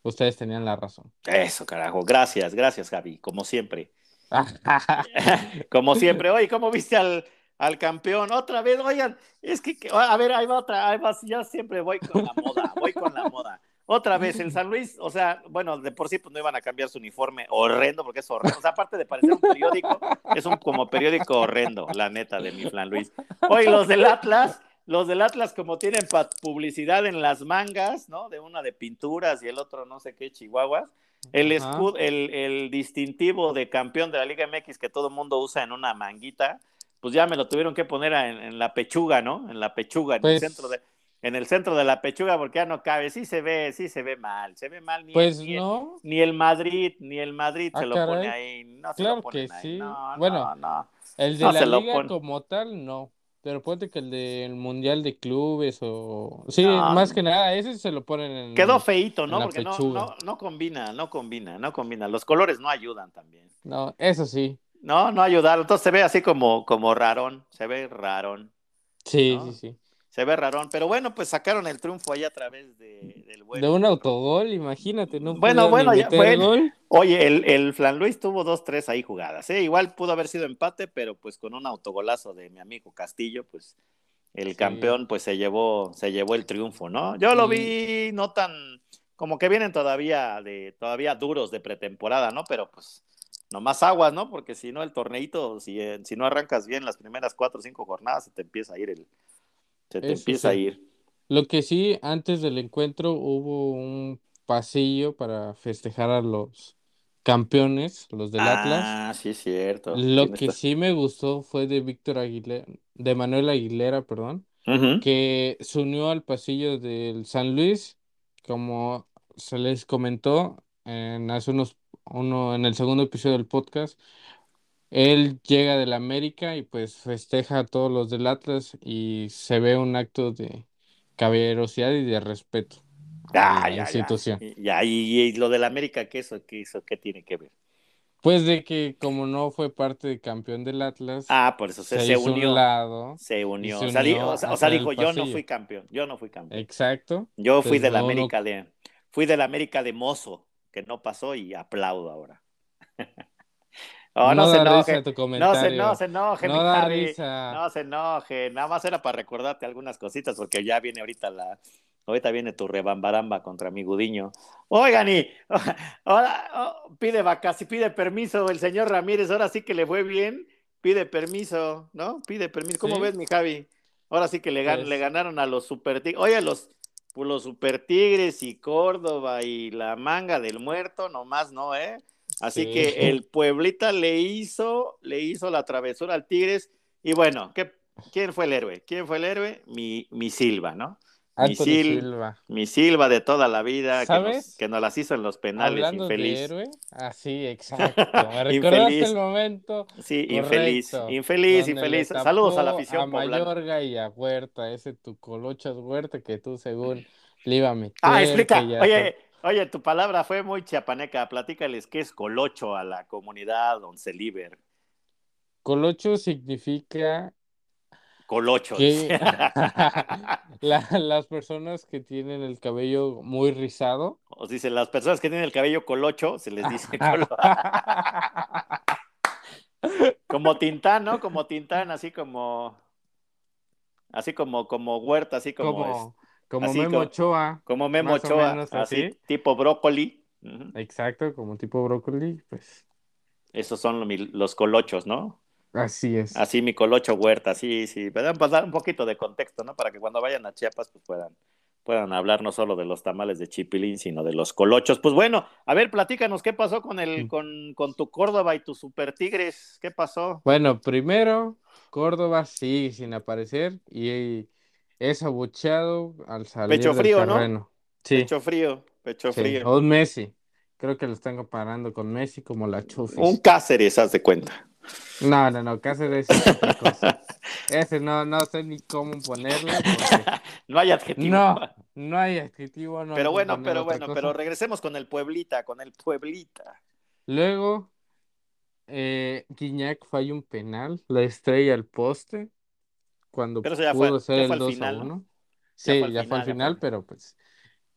ustedes tenían la razón.
Eso, carajo. Gracias, gracias, Javi, como siempre. Como siempre. Oye, ¿cómo viste al, al campeón? Otra vez, oigan, es que, a ver, ahí va otra, ahí va, yo siempre voy con la moda, voy con la moda. Otra vez, el San Luis, o sea, bueno, de por sí pues no iban a cambiar su uniforme horrendo, porque es horrendo. O sea, aparte de parecer un periódico, es un como periódico horrendo, la neta de mi Flan Luis. Oye, los del Atlas, los del Atlas como tienen publicidad en las mangas, ¿no? De una de pinturas y el otro no sé qué, chihuahuas. El escudo, el, el distintivo de campeón de la Liga MX que todo el mundo usa en una manguita, pues ya me lo tuvieron que poner en, en la pechuga, ¿no? En la pechuga, en
Pues-
el centro de, en el centro de la pechuga, porque ya no cabe. Sí se ve, sí se ve mal, se ve mal. Ni,
Pues
el-
no,
ni el Madrid, ni el Madrid
Ah,
se lo
caray.
pone ahí. No se lo ponen
que
ahí.
sí.
No,
Bueno,
no, no.
el de la liga como tal, no. Pero ponte que el del Mundial de Clubes o... Sí, más que nada, ese se lo ponen en...
Quedó feíto, ¿no? Porque no, no, no combina, no combina, no combina. Los colores no ayudan también.
No, eso sí.
No, no ayudaron. Entonces se ve así como, como rarón, se ve rarón.
Sí,
¿No?
sí, sí.
Se ve rarón, pero bueno, pues sacaron el triunfo ahí a través de, del buen.
De un autogol, imagínate, no
Bueno, bueno, ya-
meter
bueno. Oye, el, el Flan Luis tuvo dos, tres ahí jugadas, ¿eh? Igual pudo haber sido empate, pero pues con un autogolazo de mi amigo Castillo, pues el
Sí.
campeón pues se llevó, se llevó el triunfo, ¿no? Yo lo vi no tan, como que vienen todavía de, todavía duros de pretemporada, ¿no? Pero pues nomás aguas, ¿no? Porque si no el torneito, si, eh, si no arrancas bien las primeras cuatro o cinco jornadas, se te empieza a ir el, se te
Eso
empieza
sí.
a ir.
Lo que sí, antes del encuentro hubo un pasillo para festejar a los campeones, los del Atlas.
Ah, sí, es cierto.
Lo que sí me gustó fue de Víctor Aguilera, de Manuel Aguilera, perdón, que se unió al pasillo del San Luis, como se les comentó en hace unos, uno, en el segundo episodio del podcast. Él llega del América y pues festeja a todos los del Atlas y se ve un acto de caballerosidad y de respeto a
Ah,
la
ya,
institución.
Y- Ya, y, y lo del América, ¿qué eso, qué eso, qué tiene que ver?
Pues de que como no fue parte de campeón del Atlas,
Ah, por eso se,
se a un
unió.
lado.
Se unió.
se
o, sea, di-
unió
o sea- o dijo, yo no
pasillo".
fui campeón, yo no fui campeón.
Exacto.
Yo fui
Entonces,
del
no, no-
América de, fui del América de mozo, que no pasó y aplaudo ahora. Oh, no,
no
se enoje,
tu
no se, no se enoje, mi
No
Harry.
risa.
No se enoje, nada más era para recordarte algunas cositas, porque ya viene ahorita la, ahorita viene tu rebambaramba contra mi Gudiño. Oigan, y ahora oh, pide vacas y pide permiso el señor Ramírez, ahora sí que le fue bien, pide permiso, ¿no? Pide permiso. ¿Cómo
Sí.
ves, mi Javi? Ahora sí que le, gan-
Pues-
le ganaron a los super tigres. Oye, los, pues, los super tigres y Córdoba y la manga del muerto, nomás no, ¿eh? Así
Sí.
que el Pueblita le hizo, le hizo la travesura al Tigres. Y bueno, ¿qué, ¿quién fue el héroe? ¿Quién fue el héroe? Mi, mi Silva, ¿no?
Anthony
Misil.
Silva.
Mi Silva de toda la vida, que nos,
¿Sabes?
que nos las hizo en los penales,
Hablando
infeliz.
de héroe, así, exacto. Me recordaste
Infeliz.
el momento.
Sí, infeliz,
correcto,
infeliz, infeliz.
le
Saludos a la afición
A
poblana.
Mayorga y a Huerta, ese tu colochas Huerta que tú según le iba a meter.
Ah, explica.
que ya
Oye, tu palabra fue muy chiapaneca. Platícales qué es colocho a la comunidad Onceliver.
Colocho significa
Colocho.
que la- las personas que tienen el cabello muy rizado.
O dice, las personas que tienen el cabello colocho, se les dice colo- como Tintán, ¿no? Como Tintán, así como, así como, como Huerta, así como,
como,
es-
como
así
Memo
como-
Ochoa.
como Memo Ochoa, así,
así.
tipo brócoli.
Exacto, como tipo brócoli, pues
Esos son los colochos, ¿no?
así es.
Así mi colocho Huerta, sí, sí. Pero para dar un poquito de contexto, ¿no? Para que cuando vayan a Chiapas, pues puedan, puedan hablar no solo de los tamales de chipilín, sino de los colochos. Pues bueno, a ver, platícanos, ¿qué pasó con el, con, con tu Córdoba y tus Super Tigres? ¿Qué pasó?
Bueno, primero, Córdoba sigue sin aparecer y es abucheado al salir
Pecho
del
frío, ¿no?
terreno. Sí,
Pecho frío, pecho
sí.
frío.
O Messi. Creo que lo están comparando con Messi como la Chufis.
Un Cáceres, haz de cuenta.
No, no, no, Cáceres es otra cosa. Ese no, no sé ni cómo ponerlo porque
No hay adjetivo.
no, no hay adjetivo, no
pero bueno, pero bueno,
cosa.
pero regresemos con el Pueblita, con el Pueblita.
Luego, eh, Guiñac falla un penal, la estrella al poste, cuando
Pero
pudo
fue-
ser el
fue al
2 a
final, ¿no?
1.
Ya
Sí,
fue al
ya fue al
final, ya
final,
fue.
pero pues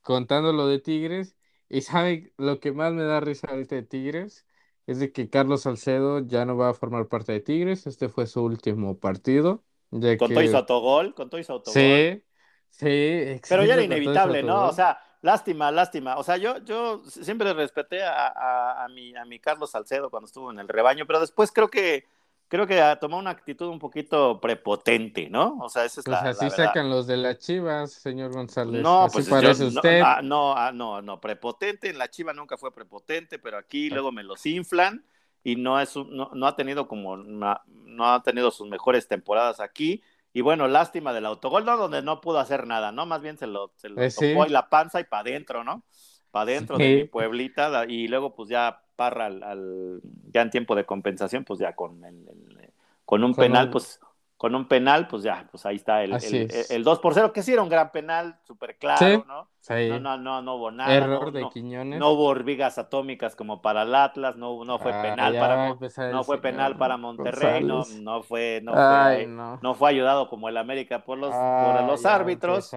contando lo de Tigres, y sabe lo que más me da risa ahorita de Tigres es de que Carlos Salcedo ya no va a formar parte de Tigres, este fue su último partido, ya
Con todo y su autogol, con todo y su autogol.
sí, sí,
Pero ya era inevitable, ¿no? O sea, lástima, lástima. O sea, yo, yo siempre respeté a, a, a mi, a mi Carlos Salcedo cuando estuvo en el rebaño, pero después creo que creo que tomó una actitud un poquito prepotente, ¿no? O sea, esa es
Pues
la,
así
la
sacan los de las Chivas, señor González.
No,
así
pues
parece
yo, no,
usted.
ah, no, ah, no, no, prepotente, en la Chiva nunca fue prepotente, pero aquí luego me los inflan y no es no, no ha tenido como no, no ha tenido sus mejores temporadas aquí. Y bueno, lástima del autogol, ¿no? Donde no pudo hacer nada, ¿no? Más bien se lo, se lo
Eh, sí.
tocó y la panza y para adentro, ¿no? Para adentro de
Sí.
mi pueblita, y luego pues ya Parra al, al- ya en tiempo de compensación, pues ya con el, el- con un penal, pues con un penal, pues ya, pues ahí está el, el, el 2 por 0, que sí era un gran penal, súper claro,
Sí.
¿no?
Sí.
No, no, no, no hubo nada.
Error
no,
de
no,
Quiñones.
no hubo hormigas atómicas como para el Atlas, no, no fue
Ah,
penal para no fue penal para Monterrey, no, no fue, no
Ay,
fue,
no.
fue ayudado como el América por los, por los árbitros.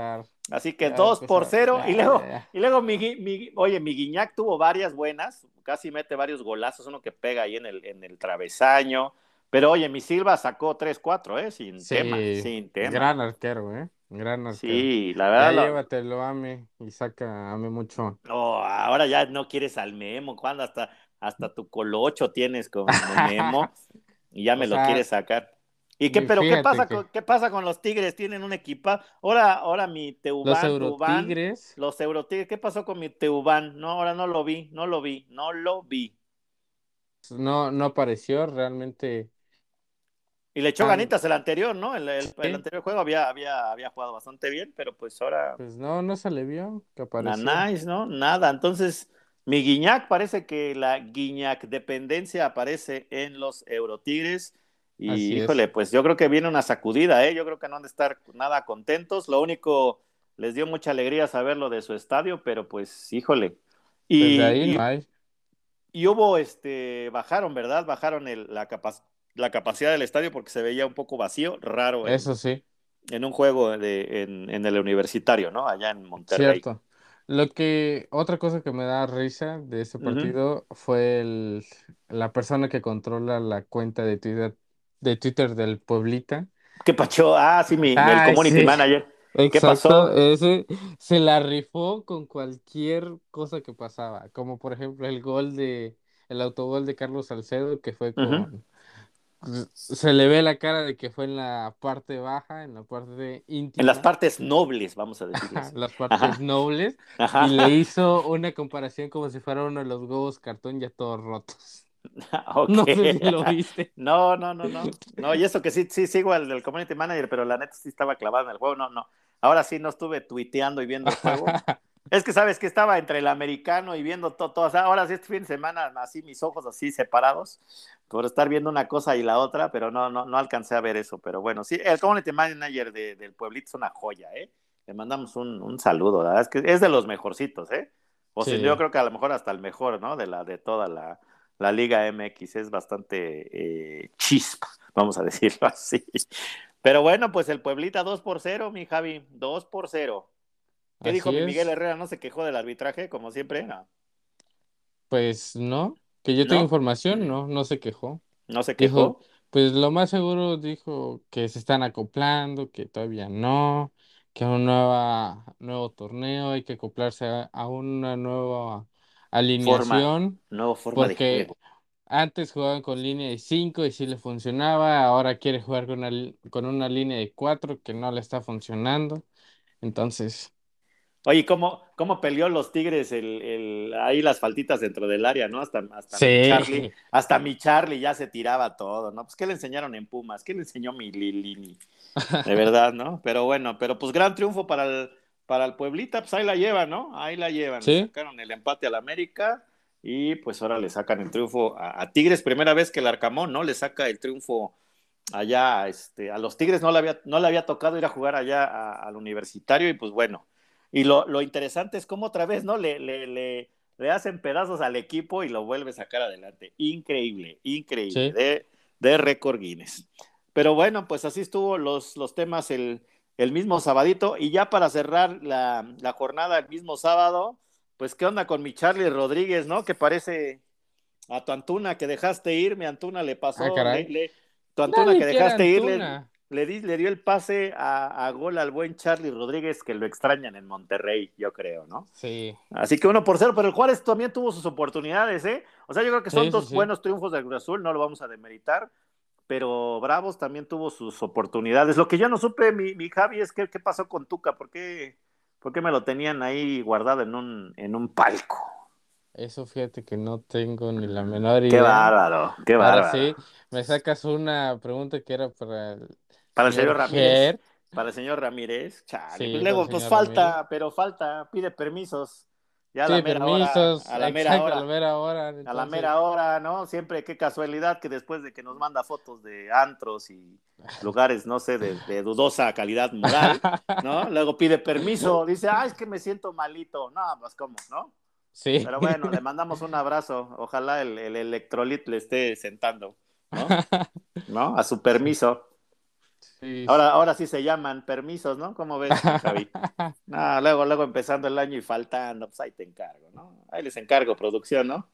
Así que
Ya
dos por
empezó.
cero.
Ya,
y luego,
ya, ya.
y luego mi, mi- oye, mi Guiñac tuvo varias buenas, casi mete varios golazos, uno que pega ahí en el, en el travesaño. Pero oye, mi Silva sacó 3-4, ¿eh? Sin
Sí,
tema, sin tema.
Gran arquero, ¿eh? Gran arquero.
Sí, la
Ya
verdad. lo-
llévatelo, ame, y saca, ame mucho.
No, ahora ya no quieres al Memo, cuando hasta, hasta tu colocho tienes con Memo y ya me
O
lo
sea,
quieres sacar. ¿Y qué, pero qué pasa,
que-
con, qué pasa con los Tigres? Tienen un equipo. Ahora, ahora mi Teubán,
Los Eurotigres,
los Eurotigres, ¿qué pasó con mi Teubán? No, ahora no lo vi, no lo vi, no lo vi.
no, no apareció realmente.
Y le echó ganitas el anterior, ¿no? El, el, anterior juego había, había, había jugado bastante bien, pero pues ahora.
Pues no, no se le vio que apareció.
Nice, ¿no? Nada. Entonces, mi Guiñac parece que la Guiñac dependencia aparece en los Eurotigres. Y híjole, pues yo creo que viene una sacudida, ¿eh? Yo creo que no han de estar nada contentos. Lo único, les dio mucha alegría saberlo de su estadio, pero pues, híjole. Y, ahí no hay. y hubo, este, bajaron, ¿verdad? Bajaron el, la, la capacidad del estadio porque se veía un poco vacío, raro.
Eso sí.
En un juego de, en, en, el universitario, ¿no? Allá en Monterrey. Cierto.
Lo que, otra cosa que me da risa de ese partido fue el, la persona que controla la cuenta de Twitter de Twitter del Pueblita.
¿Qué pacho? Ah, sí, mi, el community manager.
¿Qué pasó? Ese se la rifó con cualquier cosa que pasaba, como por ejemplo el gol de, el autogol de Carlos Salcedo, que fue con, se le ve la cara de que fue en la parte baja, en la parte íntima.
En las partes nobles, vamos a decir.
las partes nobles. Y le hizo una comparación como si fuera uno de los huevos cartón ya todos rotos.
No sé si lo viste. No, no, no, no. No, y eso que sí, sí sigo al del community manager, pero la neta sí estaba clavado en el juego. No, no. Ahora sí no estuve tuiteando y viendo el juego. es que sabes que estaba entre el americano y viendo todo, todo. ahora sí este fin de semana, así mis ojos así separados, por estar viendo una cosa y la otra, pero no, no, no alcancé a ver eso. Pero bueno, sí, el community manager del pueblito es una joya, ¿eh? Le mandamos un, un saludo, ¿verdad? Es que es de los mejorcitos, ¿eh? O sea, yo creo que a lo mejor hasta el mejor, ¿no? De la, de toda la, la Liga MX es bastante eh, chispa, vamos a decirlo así. Pero bueno, pues el Pueblita 2 por 0, mi Javi, 2 por 0. ¿Qué dijo Miguel Herrera? ¿No se quejó del arbitraje, como siempre?
Pues no, que yo tengo información, no, no se quejó.
¿No se quejó?
pues lo más seguro dijo que se están acoplando, que todavía no, que un nueva, nuevo torneo hay que acoplarse a una nueva alineación.
nueva forma porque
Antes jugaban con línea de 5 y sí le funcionaba, ahora quiere jugar con una, con una línea de 4 que no le está funcionando. Entonces.
Oye, ¿cómo, cómo peleó los Tigres el, el, ahí las faltitas dentro del área, ¿no? Hasta, hasta, mi Charlie, hasta mi Charlie ya se tiraba todo, ¿no? Pues, ¿qué le enseñaron en Pumas? ¿Qué le enseñó mi Lilini? De verdad, ¿no? Pero bueno, pero pues gran triunfo para el, para el Pueblita, pues ahí la llevan, ¿no? Ahí la llevan. ¿Sí? Sacaron el empate al América y pues ahora le sacan el triunfo a, Tigres, primera vez que el Arcamón, ¿no? Le saca el triunfo allá, este, a los Tigres no le había, no le había tocado ir a jugar allá al universitario y pues bueno. Y lo, lo, interesante es cómo otra vez, ¿no? Le, le, le, le, hacen pedazos al equipo y lo vuelve a sacar adelante. Increíble, increíble, de, de récord Guinness. Pero bueno, pues así estuvo los, los temas el, el mismo sabadito. Y ya para cerrar la, jornada el mismo sábado, pues qué onda con mi Charlie Rodríguez, ¿no? Que parece a tu Antuna que dejaste ir, mi Antuna le pasó, ah, tu Antuna que dejaste ir, le, di, le, dio el pase a, gol al buen Charlie Rodríguez que lo extrañan en Monterrey, yo creo, ¿no?
Sí.
Así que uno por cero, pero el Juárez también tuvo sus oportunidades, ¿eh? O sea, yo creo que son dos buenos triunfos del Cruz Azul, no lo vamos a demeritar, pero Bravos también tuvo sus oportunidades. Lo que yo no supe, mi, mi Javi, es que, qué pasó con Tuca, ¿por qué, ¿por qué me lo tenían ahí guardado en un, en un palco?
Eso fíjate que no tengo ni la menor idea.
Qué bárbaro, qué bárbaro.
sí, me sacas una pregunta que era para el,
para el señor Ramírez. Para el señor Ramírez. Chale. Pues luego, pues falta, pero falta, pide permisos. Ya a la mera hora. A la mera hora. A la mera hora. ¿no? Siempre, qué casualidad que después de que nos manda fotos de antros y lugares, no sé, de, dudosa calidad moral, ¿no? Luego pide permiso, dice, ah, es que me siento malito. No, pues cómo, ¿no?
Sí.
Pero bueno, le mandamos un abrazo. Ojalá el, el electrolit le esté sentando, ¿no? ¿No? A su permiso. Ahora, ahora sí se llaman permisos, ¿no? ¿Cómo ves, Javi? No, luego, luego empezando el año y faltando, pues ahí te encargo, ¿no? Ahí les encargo producción, ¿no?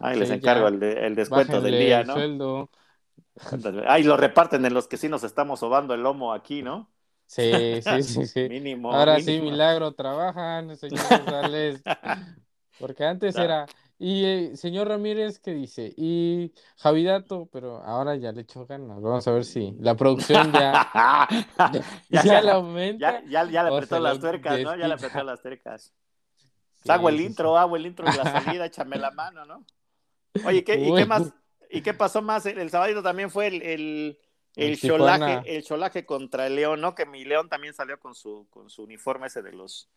Ahí les encargo el, el, descuento del día, ¿no? Sueldo. Ahí lo reparten en los que sí nos estamos sobando el lomo aquí, ¿no?
Sí, sí, sí, sí.
mínimo.
Ahora sí, milagro, trabajan, señor González. Porque antes era, y eh, señor Ramírez, ¿qué dice? Y Javidato, pero ahora ya le echó ganas. Vamos a ver si la producción ya, ya, la aumenta.
Ya, ya, le apretó las tuercas, ¿no? Ya le apretó las tuercas. hago el intro, hago el intro de la salida, échame la mano, ¿no? Oye, ¿qué, ¿y qué más, ¿Y qué pasó más? El, el sábado también fue el, el, el cholaje, el cholaje contra el León, ¿no? Que mi León también salió con su, con su uniforme ese de los.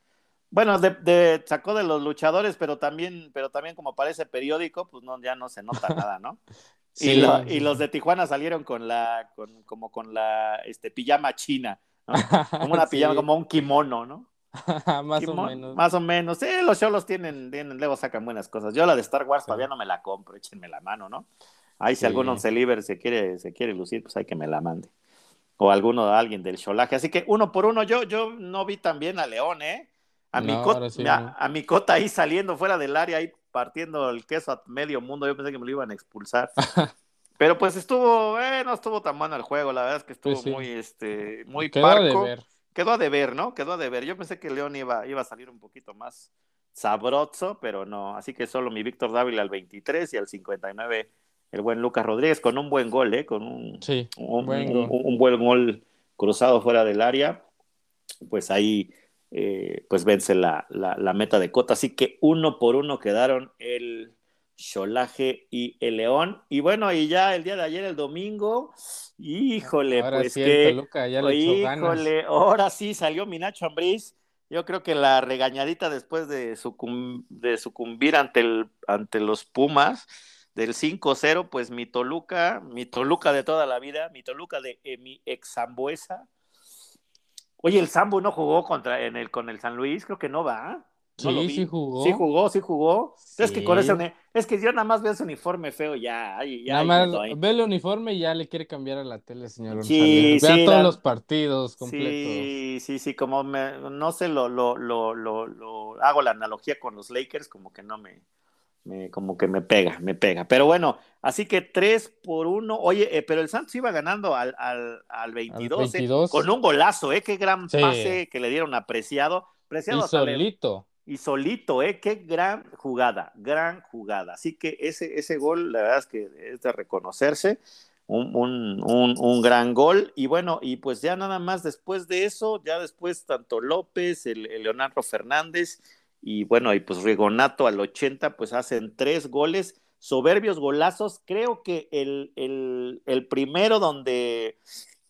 Bueno, de, sacó de los luchadores, pero también, pero también como parece periódico, pues no, ya no se nota nada, ¿no? Y, y, los de Tijuana salieron con la, con, como con la este, pijama china, ¿no? Como una pijama, como un kimono, ¿no?
más o menos.
Más o menos. Sí, los shows tienen, tienen, luego sacan buenas cosas. Yo la de Star Wars todavía no me la compro, échenme la mano, ¿no? Ahí si se libre se quiere, se quiere lucir, pues hay que me la mande. O alguno, alguien del cholaje. Así que uno por uno, yo, yo no vi también a León, ¿eh? A, mi cota, a, mi cota ahí saliendo fuera del área, ahí partiendo el queso a medio mundo. Yo pensé que me lo iban a expulsar. Pero pues estuvo, eh, no estuvo tan bueno el juego, la verdad es que estuvo muy, este, muy
Quedó parco.
Quedó a deber, ¿no? Quedó a deber. Yo pensé que León iba, iba a salir un poquito más sabroso, pero no. Así que solo mi Víctor Dávila al 23 y al 59 el buen Lucas Rodríguez con un buen gol, ¿eh? Con un, un, buen gol. un, buen gol cruzado fuera del área. Pues ahí, eh, pues vence la, la, meta de Cota. Así que uno por uno quedaron el Cholaje y el León. Y bueno, y ya el día de ayer, el domingo, híjole, pues que. híjole, ahora sí salió mi Nacho Ambriz. Yo creo que la regañadita después de, de sucumbir ante, el, ante los Pumas del 5-0, pues mi Toluca, mi Toluca de toda la vida, mi Toluca de eh, mi ex Zambuesa. Oye, el Zambu no jugó contra en el con el San Luis, creo que no va.
sí, sí jugó.
Sí jugó, sí jugó. Es que con ese es que yo nada más veo ese uniforme feo ya.
nada más ve el uniforme y ya le quiere cambiar a la tele, señor sí, Vea todos los partidos completos.
Sí, sí, sí, como me, no sé, lo, lo, lo, lo, hago la analogía con los Lakers, como que no me, como que me pega, me pega. Pero bueno, así que 3 por 1. Oye, eh, pero el Santos iba ganando al, al, al 22, eh, con un golazo, ¿eh? Qué gran pase que le dieron apreciado. apreciado
y solito.
y solito, ¿eh? Qué gran jugada, gran jugada. Así que ese, ese gol, la verdad es que es de reconocerse. Un, un, un, un, gran gol. Y bueno, y pues ya nada más después de eso, ya después tanto López, el Leonardo Fernández y bueno, y pues Rigonato al 80, pues hacen tres goles, soberbios golazos. Creo que el, el, el primero donde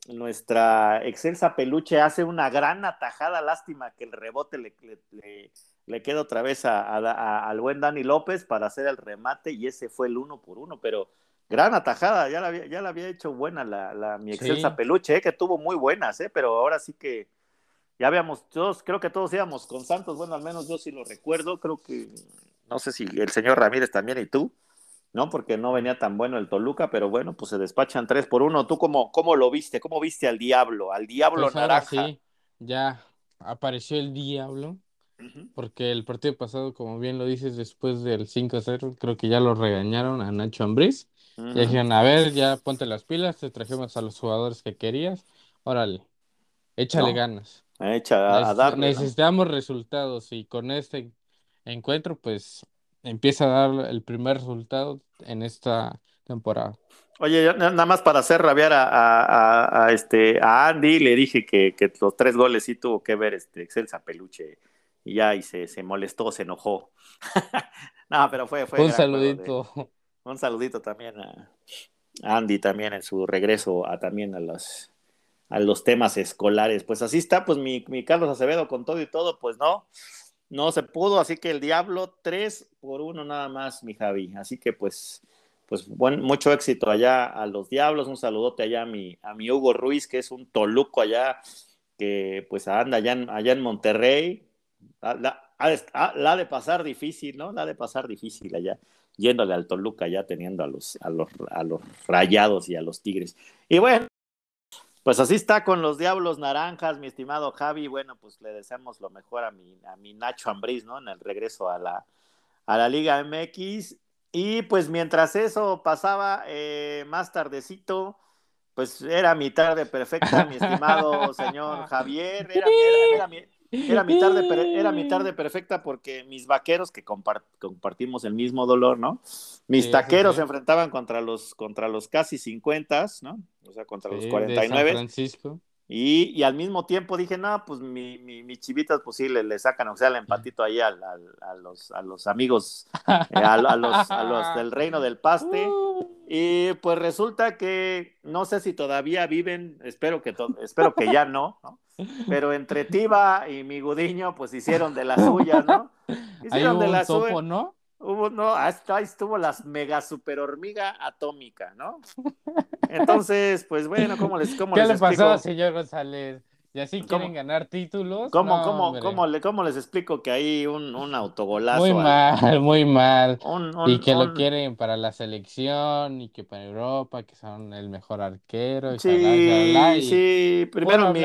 nuestra excelsa peluche hace una gran atajada, lástima que el rebote le, le, le, queda otra vez a, al buen Dani López para hacer el remate y ese fue el uno por uno, pero gran atajada, ya la había, ya la había hecho buena la, la mi excelsa peluche, eh, que tuvo muy buenas, eh, pero ahora sí que ya habíamos, todos, creo que todos íbamos con Santos, bueno, al menos yo sí lo recuerdo, creo que, no sé si el señor Ramírez también y tú, ¿no? Porque no venía tan bueno el Toluca, pero bueno, pues se despachan tres por uno. ¿Tú cómo, cómo lo viste? ¿Cómo viste al diablo? Al diablo pues naranja. Sí,
ya apareció el diablo, porque el partido pasado, como bien lo dices, después del 5-0, creo que ya lo regañaron a Nacho Ambriz. Y dijeron, a ver, ya ponte las pilas, te trajimos a los jugadores que querías, órale, échale ganas
a,
Necesitamos resultados y con este encuentro, pues empieza a dar el primer resultado en esta temporada.
Oye, nada más para hacer rabiar a, este, a Andy, le dije que, los tres goles sí tuvo que ver este Excelsa Peluche y ya y se, se molestó, se enojó. no, pero fue, fue
un saludito.
un saludito también a Andy también en su regreso a también a las a los temas escolares. Pues así está, pues mi, mi, Carlos Acevedo con todo y todo, pues no, no se pudo, así que el Diablo tres por uno nada más, mi Javi. Así que pues, pues buen, mucho éxito allá a los Diablos, un saludote allá a mi, a mi Hugo Ruiz, que es un toluco allá, que pues anda allá en, allá en Monterrey. La, la, de pasar difícil, ¿no? La de pasar difícil allá, yéndole al Toluca, ya teniendo a los, a los, a los rayados y a los tigres. Y bueno, pues así está con los Diablos Naranjas, mi estimado Javi. Bueno, pues le deseamos lo mejor a mi, a mi Nacho Ambriz, ¿no? En el regreso a la, a la Liga MX. Y pues mientras eso pasaba eh, más tardecito, pues era mi tarde perfecta, mi estimado señor Javier. Era, era, era, era mi tarde, era mi tarde perfecta porque mis vaqueros, que compartimos el mismo dolor, ¿no? Mis taqueros se enfrentaban contra los, contra los casi 50, ¿no? O sea, contra los 49.
Francisco.
Y, al mismo tiempo dije, no, pues mi, mi, chivitas, pues sí, le, sacan, o sea, el empatito ahí a, los, a los amigos, eh, a, los, a los del reino del paste. Uh. Y pues resulta que, no sé si todavía viven, espero que, espero que ya no, ¿no? Pero entre Tiba y mi Gudiño, pues hicieron de las suyas, ¿no? Hicieron
de las suyas. ¿no?
Hubo, no, hasta ahí estuvo las mega super hormiga atómica, ¿no? Entonces, pues bueno, ¿cómo les, cómo
¿Qué
les
le pasó, señor González? ¿Y así quieren ganar títulos?
¿Cómo, cómo, cómo, le, ¿Cómo les explico que hay un, un autogolazo?
Muy mal, muy mal. y que lo quieren para la selección y que para Europa, que son el mejor arquero. Y
sí, sí. Primero, mi,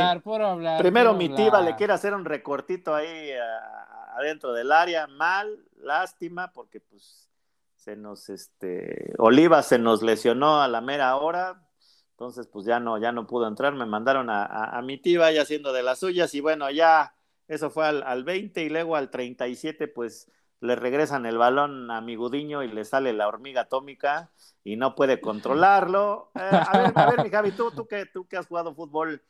primero mi tiba le quiere hacer un recortito ahí adentro del área. Mal, lástima, porque pues se nos, este, Oliva se nos lesionó a la mera hora entonces, pues ya no, ya no pudo entrar, me mandaron a, mi tía ya haciendo de las suyas y bueno, ya eso fue al, al 20 y luego al 37, pues le regresan el balón a mi Gudiño y le sale la hormiga atómica y no puede controlarlo. Eh, a ver, a ver, mi Javi, tú, tú, que, tú que has jugado fútbol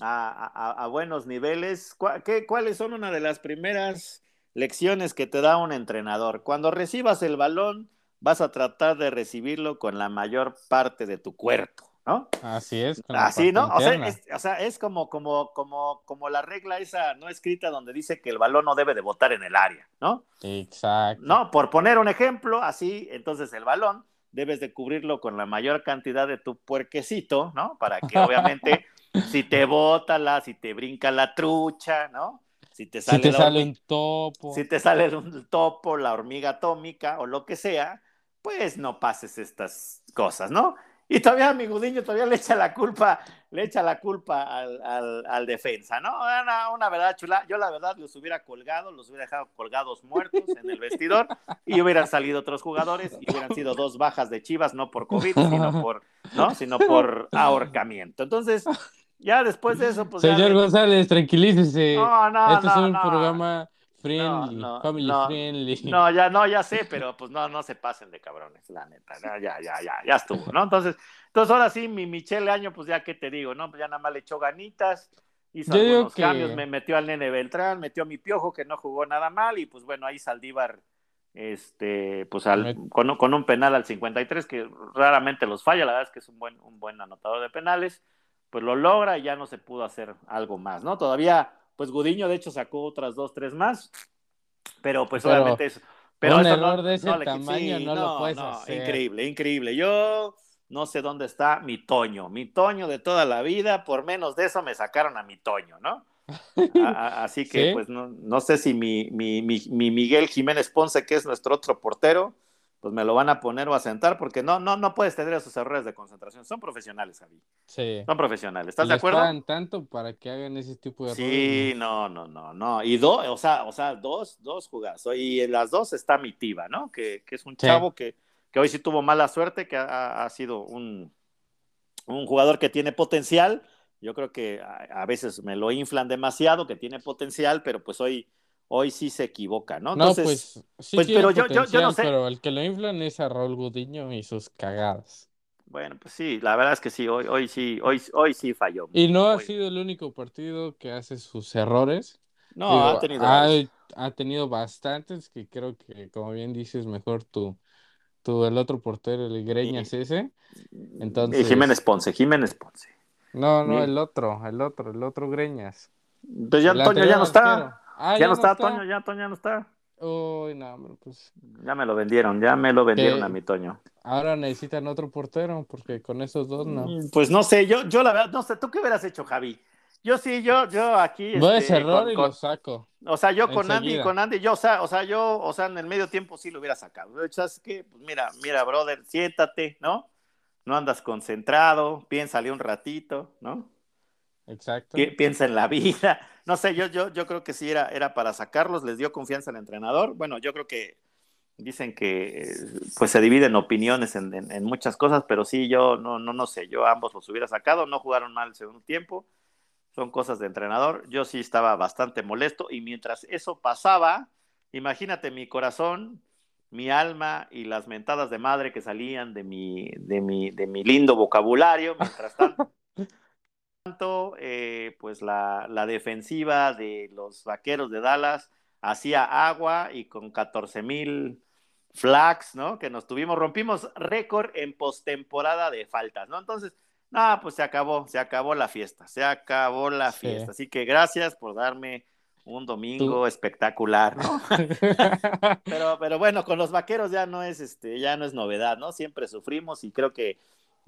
a, buenos niveles, qué, ¿cuáles son una de las primeras lecciones que te da un entrenador? Cuando recibas el balón, vas a tratar de recibirlo con la mayor parte de tu cuerpo. ¿No?
Así es.
Así, ¿no? O sea, es, como, como, como, como la regla esa no escrita donde dice que el balón no debe de botar en el área, ¿no?
Exacto.
No, por poner un ejemplo, así, entonces el balón debes de cubrirlo con la mayor cantidad de tu puerquecito, ¿no? Para que obviamente si te bota la, si te brinca la trucha, ¿no?
Si te sale, si te sale un topo.
Si te sale un topo, la hormiga atómica o lo que sea, pues no pases estas cosas, ¿no? Y todavía mi Gudiño todavía le echa la culpa, le echa la culpa al, al, defensa, ¿no? Una, una, verdad chula. Yo la verdad los hubiera colgado, los hubiera dejado colgados muertos en el vestidor y hubieran salido otros jugadores y hubieran sido dos bajas de Chivas, no por COVID, sino por, ¿no? Sino por ahorcamiento. Entonces, ya después de eso, pues.
Señor González, tranquilícese. No, no, este es un programa Friendly,
no,
family friendly.
No, ya, no, ya sé, pero pues no, no se pasen de cabrones, la neta. Ya, ya, ya, ya estuvo, ¿no? Entonces, entonces ahora sí, mi Michelle Año, pues ya qué te digo, ¿no? Pues ya nada más le echó ganitas, hizo algunos cambios, me metió al nene Beltrán, metió a mi piojo que no jugó nada mal, y pues bueno, ahí Saldívar, este, pues al, con, con, un penal al 53, que raramente los falla, la verdad es que es un buen, un buen anotador de penales, pues lo logra y ya no se pudo hacer algo más, ¿no? Todavía pues Gudiño de hecho sacó otras dos, tres más, pero pues obviamente eso. Pero
un error de ese tamaño no, lo puedes hacer.
Increíble, increíble. Yo no sé dónde está mi Toño, mi Toño de toda la vida, por menos de eso me sacaron a mi Toño, ¿no? así que pues no, no, sé si mi, mi, mi, mi Miguel Jiménez Ponce, que es nuestro otro portero, pues me lo van a poner o a sentar porque no, no, no puedes tener esos errores de concentración. Son profesionales, Javi.
Sí.
Son profesionales. ¿Estás de acuerdo?
Están tanto para que hagan ese tipo de
errores. Sí, no, no, no, no. Y dos, o sea, o sea, dos, dos jugadas. Y en las dos está mi Tiba, ¿no? Que, que es un chavo que, que, hoy sí tuvo mala suerte, que ha, ha sido un, un, jugador que tiene potencial. Yo creo que a, a veces me lo inflan demasiado, que tiene potencial, pero pues hoy hoy sí se equivoca, ¿no?
Entonces, no, pues, sí pues pero yo, yo, yo, no sé. Pero el que lo inflan es a Raúl Gudiño y sus cagadas.
Bueno, pues sí, la verdad es que sí, hoy, hoy sí, hoy, hoy sí falló.
Y no ha sido el único partido que hace sus errores.
No, ha tenido.
Ha, tenido bastantes que creo que, como bien dices, mejor tú, tú el otro portero, el Greñas ese. Entonces.
Y Jiménez Ponce, Jiménez Ponce.
No, no, el otro, el otro, el otro Greñas.
Entonces ya Antonio ya no está. Ah, ya, no está, Toño, ya Toño ya no está.
Uy, no, pues.
Ya me lo vendieron, ya me lo vendieron a mi Toño.
Ahora necesitan otro portero, porque con esos dos no.
Mm, pues no sé, yo, yo la verdad, no sé, ¿tú qué hubieras hecho, Javi? Yo sí, yo, yo aquí.
Voy a este, error y lo saco.
O sea, yo con Andy, con Andy, yo, o sea, o sea, yo, o sea, en el medio tiempo sí lo hubiera sacado. ¿Sabes qué? Pues mira, mira, brother, siéntate, ¿no? No andas concentrado, piénsale un ratito, ¿no?
Exacto.
Piensa en la vida. No sé, yo, yo, yo creo que sí era, era para sacarlos, les dio confianza al entrenador. Bueno, yo creo que dicen que pues se dividen opiniones en, en, muchas cosas, pero sí, yo no, no, no sé, yo ambos los hubiera sacado, no jugaron mal el segundo tiempo, son cosas de entrenador. Yo sí estaba bastante molesto y mientras eso pasaba, imagínate mi corazón, mi alma y las mentadas de madre que salían de mi, de mi, de mi lindo vocabulario, mientras tanto eh, pues la, la, defensiva de los vaqueros de Dallas hacía agua y con 14 mil flags, ¿no? Que nos tuvimos, rompimos récord en postemporada de faltas, ¿no? Entonces, nada, pues se acabó, se acabó la fiesta, se acabó la fiesta. Así que gracias por darme un domingo espectacular, ¿no? pero, pero bueno, con los vaqueros ya no es este, ya no es novedad, ¿no? Siempre sufrimos y creo que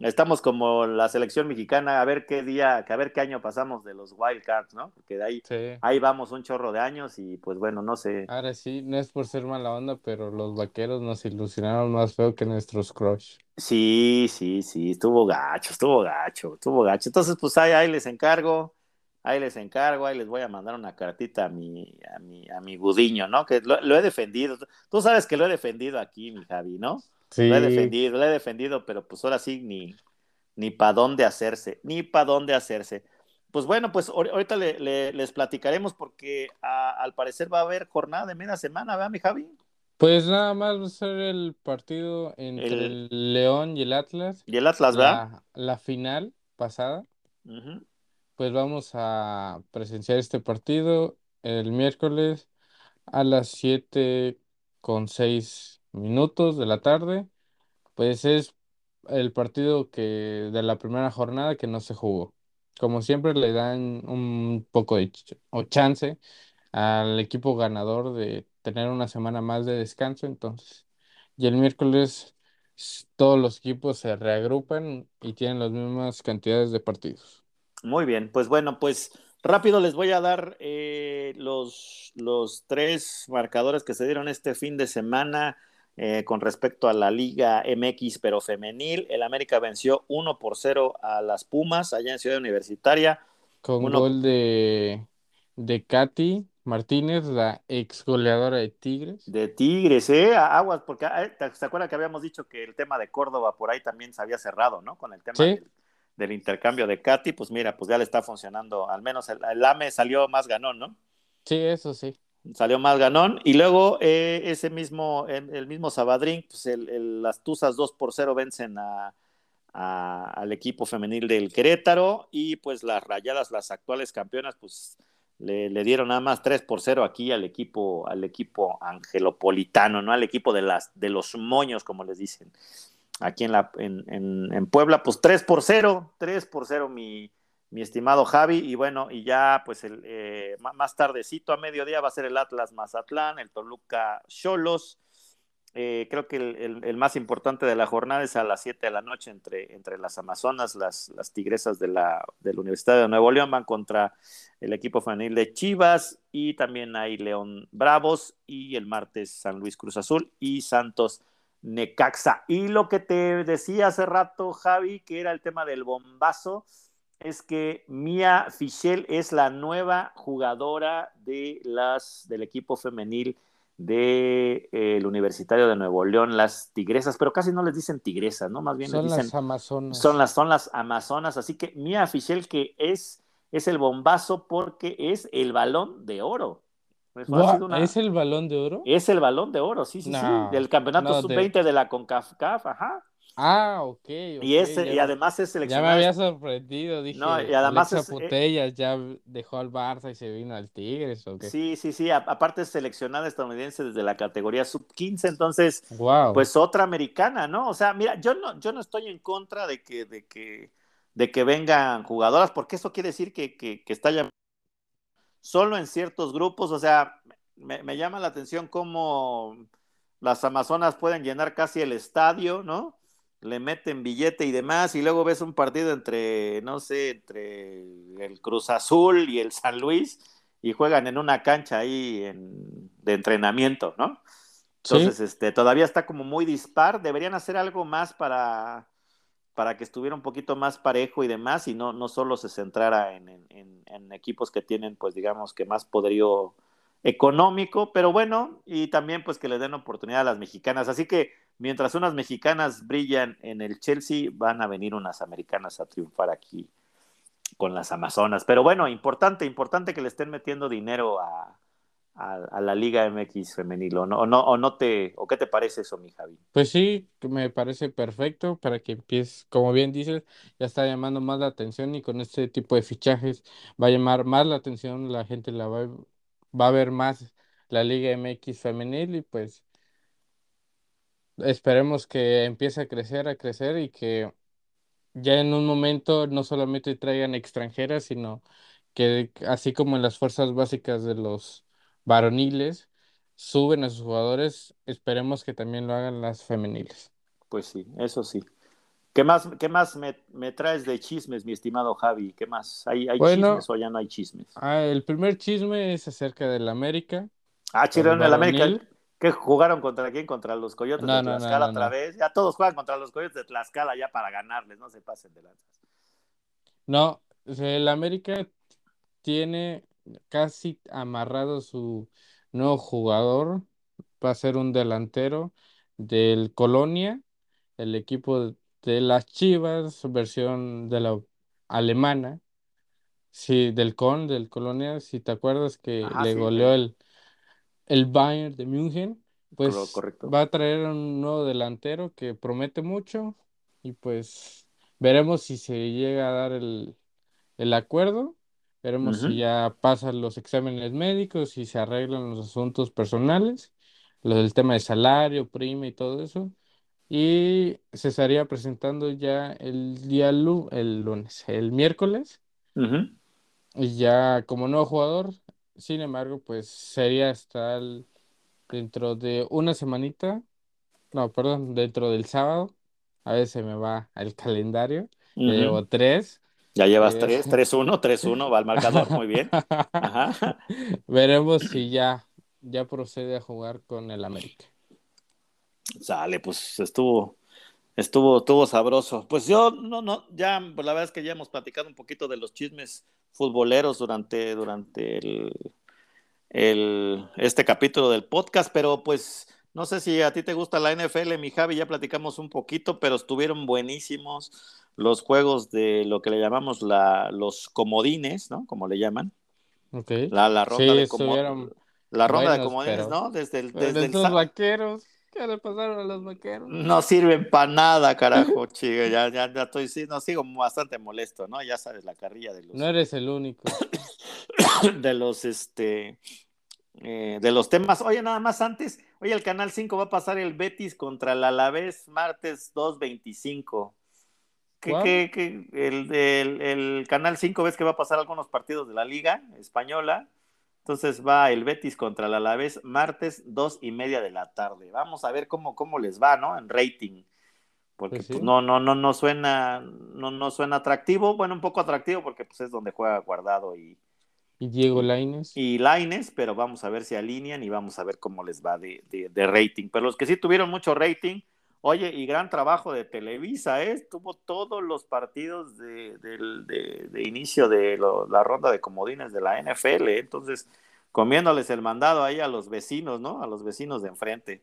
estamos como la selección mexicana, a ver qué día, a ver qué año pasamos de los wild cards, ¿no? Porque de ahí, ahí vamos un chorro de años y pues bueno, no sé.
Ahora sí, no es por ser mala onda, pero los vaqueros nos ilusionaron más feo que nuestros crush.
Sí, sí, sí, estuvo gacho, estuvo gacho, estuvo gacho. Entonces, pues ahí, ahí les encargo, ahí les encargo, ahí les voy a mandar una cartita a mi, a mi, a mi budiño, ¿no? Que lo, lo he defendido. Tú sabes que lo he defendido aquí, mi Javi, ¿no? Lo he defendido, lo he defendido, pero pues ahora sí ni, ni para dónde hacerse, ni para dónde hacerse. Pues bueno, pues ahorita les platicaremos porque al parecer va a haber jornada de media semana, ¿verdad, mi Javi?
Pues nada más va a ser el partido entre el, León y el Atlas.
Y el Atlas, ¿verdad?
La, final pasada. Pues vamos a presenciar este partido el miércoles a las 7 con 6 minutos de la tarde, pues es el partido que de la primera jornada que no se jugó. Como siempre le dan un poco de o chance al equipo ganador de tener una semana más de descanso, entonces. Y el miércoles todos los equipos se reagrupan y tienen las mismas cantidades de partidos.
Muy bien, pues bueno, pues rápido les voy a dar eh, los, los tres marcadores que se dieron este fin de semana eh, con respecto a la Liga MX, pero femenil. El América venció 1 por 0 a las Pumas allá en Ciudad Universitaria.
Con gol de, de Katy Martínez, la ex goleadora de Tigres.
De Tigres, ¿eh? Aguas, porque eh, ¿te acuerdas que habíamos dicho que el tema de Córdoba por ahí también se había cerrado, ¿no? Con el tema del, intercambio de Katy, pues mira, pues ya le está funcionando. Al menos el, el AME salió más ganón, ¿no?
Sí, eso sí
salió más ganón. Y luego eh, ese mismo, el, mismo Sabadrín, pues las Tuzas 2 por 0 vencen a, al equipo femenil del Querétaro y pues las Rayadas, las actuales campeonas, pues le, dieron nada más 3 por 0 aquí al equipo, al equipo angelopolitano, ¿no? Al equipo de las, de los moños, como les dicen. Aquí en la, en, en, en Puebla, pues 3 por 0, 3 por 0 mi, mi estimado Javi. Y bueno, y ya pues el, eh, más tardecito a mediodía va a ser el Atlas Mazatlán, el Toluca Cholos. Eh, creo que el, más importante de la jornada es a las 7 de la noche entre, entre las Amazonas, las, Tigresas de la, del Universidad de Nuevo León van contra el equipo femenil de Chivas y también hay León Bravos y el martes San Luis Cruz Azul y Santos Necaxa. Y lo que te decía hace rato, Javi, que era el tema del bombazo, es que Mia Fischel es la nueva jugadora de las, del equipo femenil del de, eh, Universitario de Nuevo León, las tigresas, pero casi no les dicen tigresas, ¿no? Más bien
son
les dicen,
las amazonas.
Son las, son las amazonas, así que Mia Fischel que es, es el bombazo porque es el balón de oro.
¿Es el balón de oro?
Es el balón de oro, sí, sí, sí, del campeonato sub-20 de... la CONCACAF, ajá.
Ah, ok.
y, ese, y además es seleccionado.
Ya me había sorprendido, dije. No, y además es, eh, ya dejó al Barça y se vino al Tigres, ¿o qué?
Sí, sí, sí. aparte es seleccionada estadounidense desde la categoría sub-15, entonces, wow. pues otra americana, ¿no? O sea, mira, yo no, yo no estoy en contra de que, de que, de que vengan jugadoras, porque eso quiere decir que, que, que está ya solo en ciertos grupos, o sea, me, me llama la atención cómo las Amazonas pueden llenar casi el estadio, ¿no? Le meten billete y demás, y luego ves un partido entre, no sé, entre el Cruz Azul y el San Luis, y juegan en una cancha ahí de entrenamiento, ¿no? Entonces, este, todavía está como muy dispar, deberían hacer algo más para, para que estuviera un poquito más parejo y demás, y no, no solo se centrara en, en, en equipos que tienen, pues digamos, que más poderío económico, pero bueno, y también pues que le den oportunidad a las mexicanas. Así que mientras unas mexicanas brillan en el Chelsea, van a venir unas americanas a triunfar aquí con las Amazonas. Pero bueno, importante, importante que le estén metiendo dinero a, la Liga MX femenil, ¿o no, o no, o no te, o qué te parece eso, mi Javi?
Pues sí, me parece perfecto para que empieces, como bien dices, ya está llamando más la atención y con este tipo de fichajes va a llamar más la atención, la gente la va, va a ver más la Liga MX femenil y pues esperemos que empiece a crecer, a crecer y que ya en un momento no solamente traigan extranjeras, sino que así como en las fuerzas básicas de los varoniles suben a sus jugadores, esperemos que también lo hagan las femeniles.
Pues sí, eso sí. ¿Qué más, qué más me, traes de chismes, mi estimado Javi? ¿Qué más? ¿Hay, hay chismes o ya no hay chismes?
Ah, el primer chisme es acerca del América.
Ah, en el América. ¿Qué jugaron contra quién? Contra los Coyotes de Tlaxcala otra vez. Ya todos juegan contra los Coyotes de Tlaxcala ya para ganarles, no se pasen de lanzas.
No, el América tiene casi amarrado su nuevo jugador. Va a ser un delantero del Colonia, el equipo de las Chivas, versión de la alemana. Sí, del Con, del Colonia, si te acuerdas que le goleó el, el Bayern de München, pues va a traer un nuevo delantero que promete mucho y pues veremos si se llega a dar el, acuerdo, veremos si ya pasan los exámenes médicos, si se arreglan los asuntos personales, lo del tema de salario, prima y todo eso. Y se estaría presentando ya el día el lunes, el miércoles. Y ya como nuevo jugador, sin embargo, pues sería estar dentro de una semanita, no, perdón, dentro del sábado, a veces me va el calendario, ya llevo tres.
Ya llevas eh, tres, tres, uno, tres, uno, va al marcador, muy bien.
Veremos si ya, ya procede a jugar con el América.
Sale, pues estuvo, estuvo, estuvo sabroso. Pues yo, no, no, ya, pues la verdad es que ya hemos platicado un poquito de los chismes futboleros durante, durante el, este capítulo del podcast, pero pues no sé si a ti te gusta la NFL, mi Javi, ya platicamos un poquito, pero estuvieron buenísimos los juegos de lo que le llamamos la, los comodines, ¿no? Como le llaman.
Okay.
La, ronda de comodines. La ronda de comodines, ¿no? Desde el, desde
el... vaqueros. ¿Qué le pasaron a los vaqueros?
No sirven para nada, carajo, chico. Ya, ya, ya estoy, no, sigo bastante molesto, ¿no? Ya sabes, la carrilla de los.
No eres el único.
de los, este. Eh, de los temas. Oye, nada más antes, oye, el Canal 5 va a pasar el Betis contra el Alavés martes 2.25. ¿Qué, qué, qué, el, el, el Canal 5 ves que va a pasar algunos partidos de la Liga Española entonces va el Betis contra el Alavés martes dos y media de la tarde. Vamos a ver cómo, cómo les va, ¿no? En rating. Porque pues pues, no, no, no, no suena, no, no suena atractivo. Bueno, un poco atractivo porque pues es donde juega Guardado y,
y Diego Laines.
Y Laines, pero vamos a ver si alinean y vamos a ver cómo les va de, de rating. Pero los que sí tuvieron mucho rating, Oye, y gran trabajo de Televisa, ¿eh? Tuvo todos los partidos de, inicio de la ronda de comodines de la NFL, ¿eh? entonces comiéndoles el mandado ahí a los vecinos, ¿no? A los vecinos de enfrente.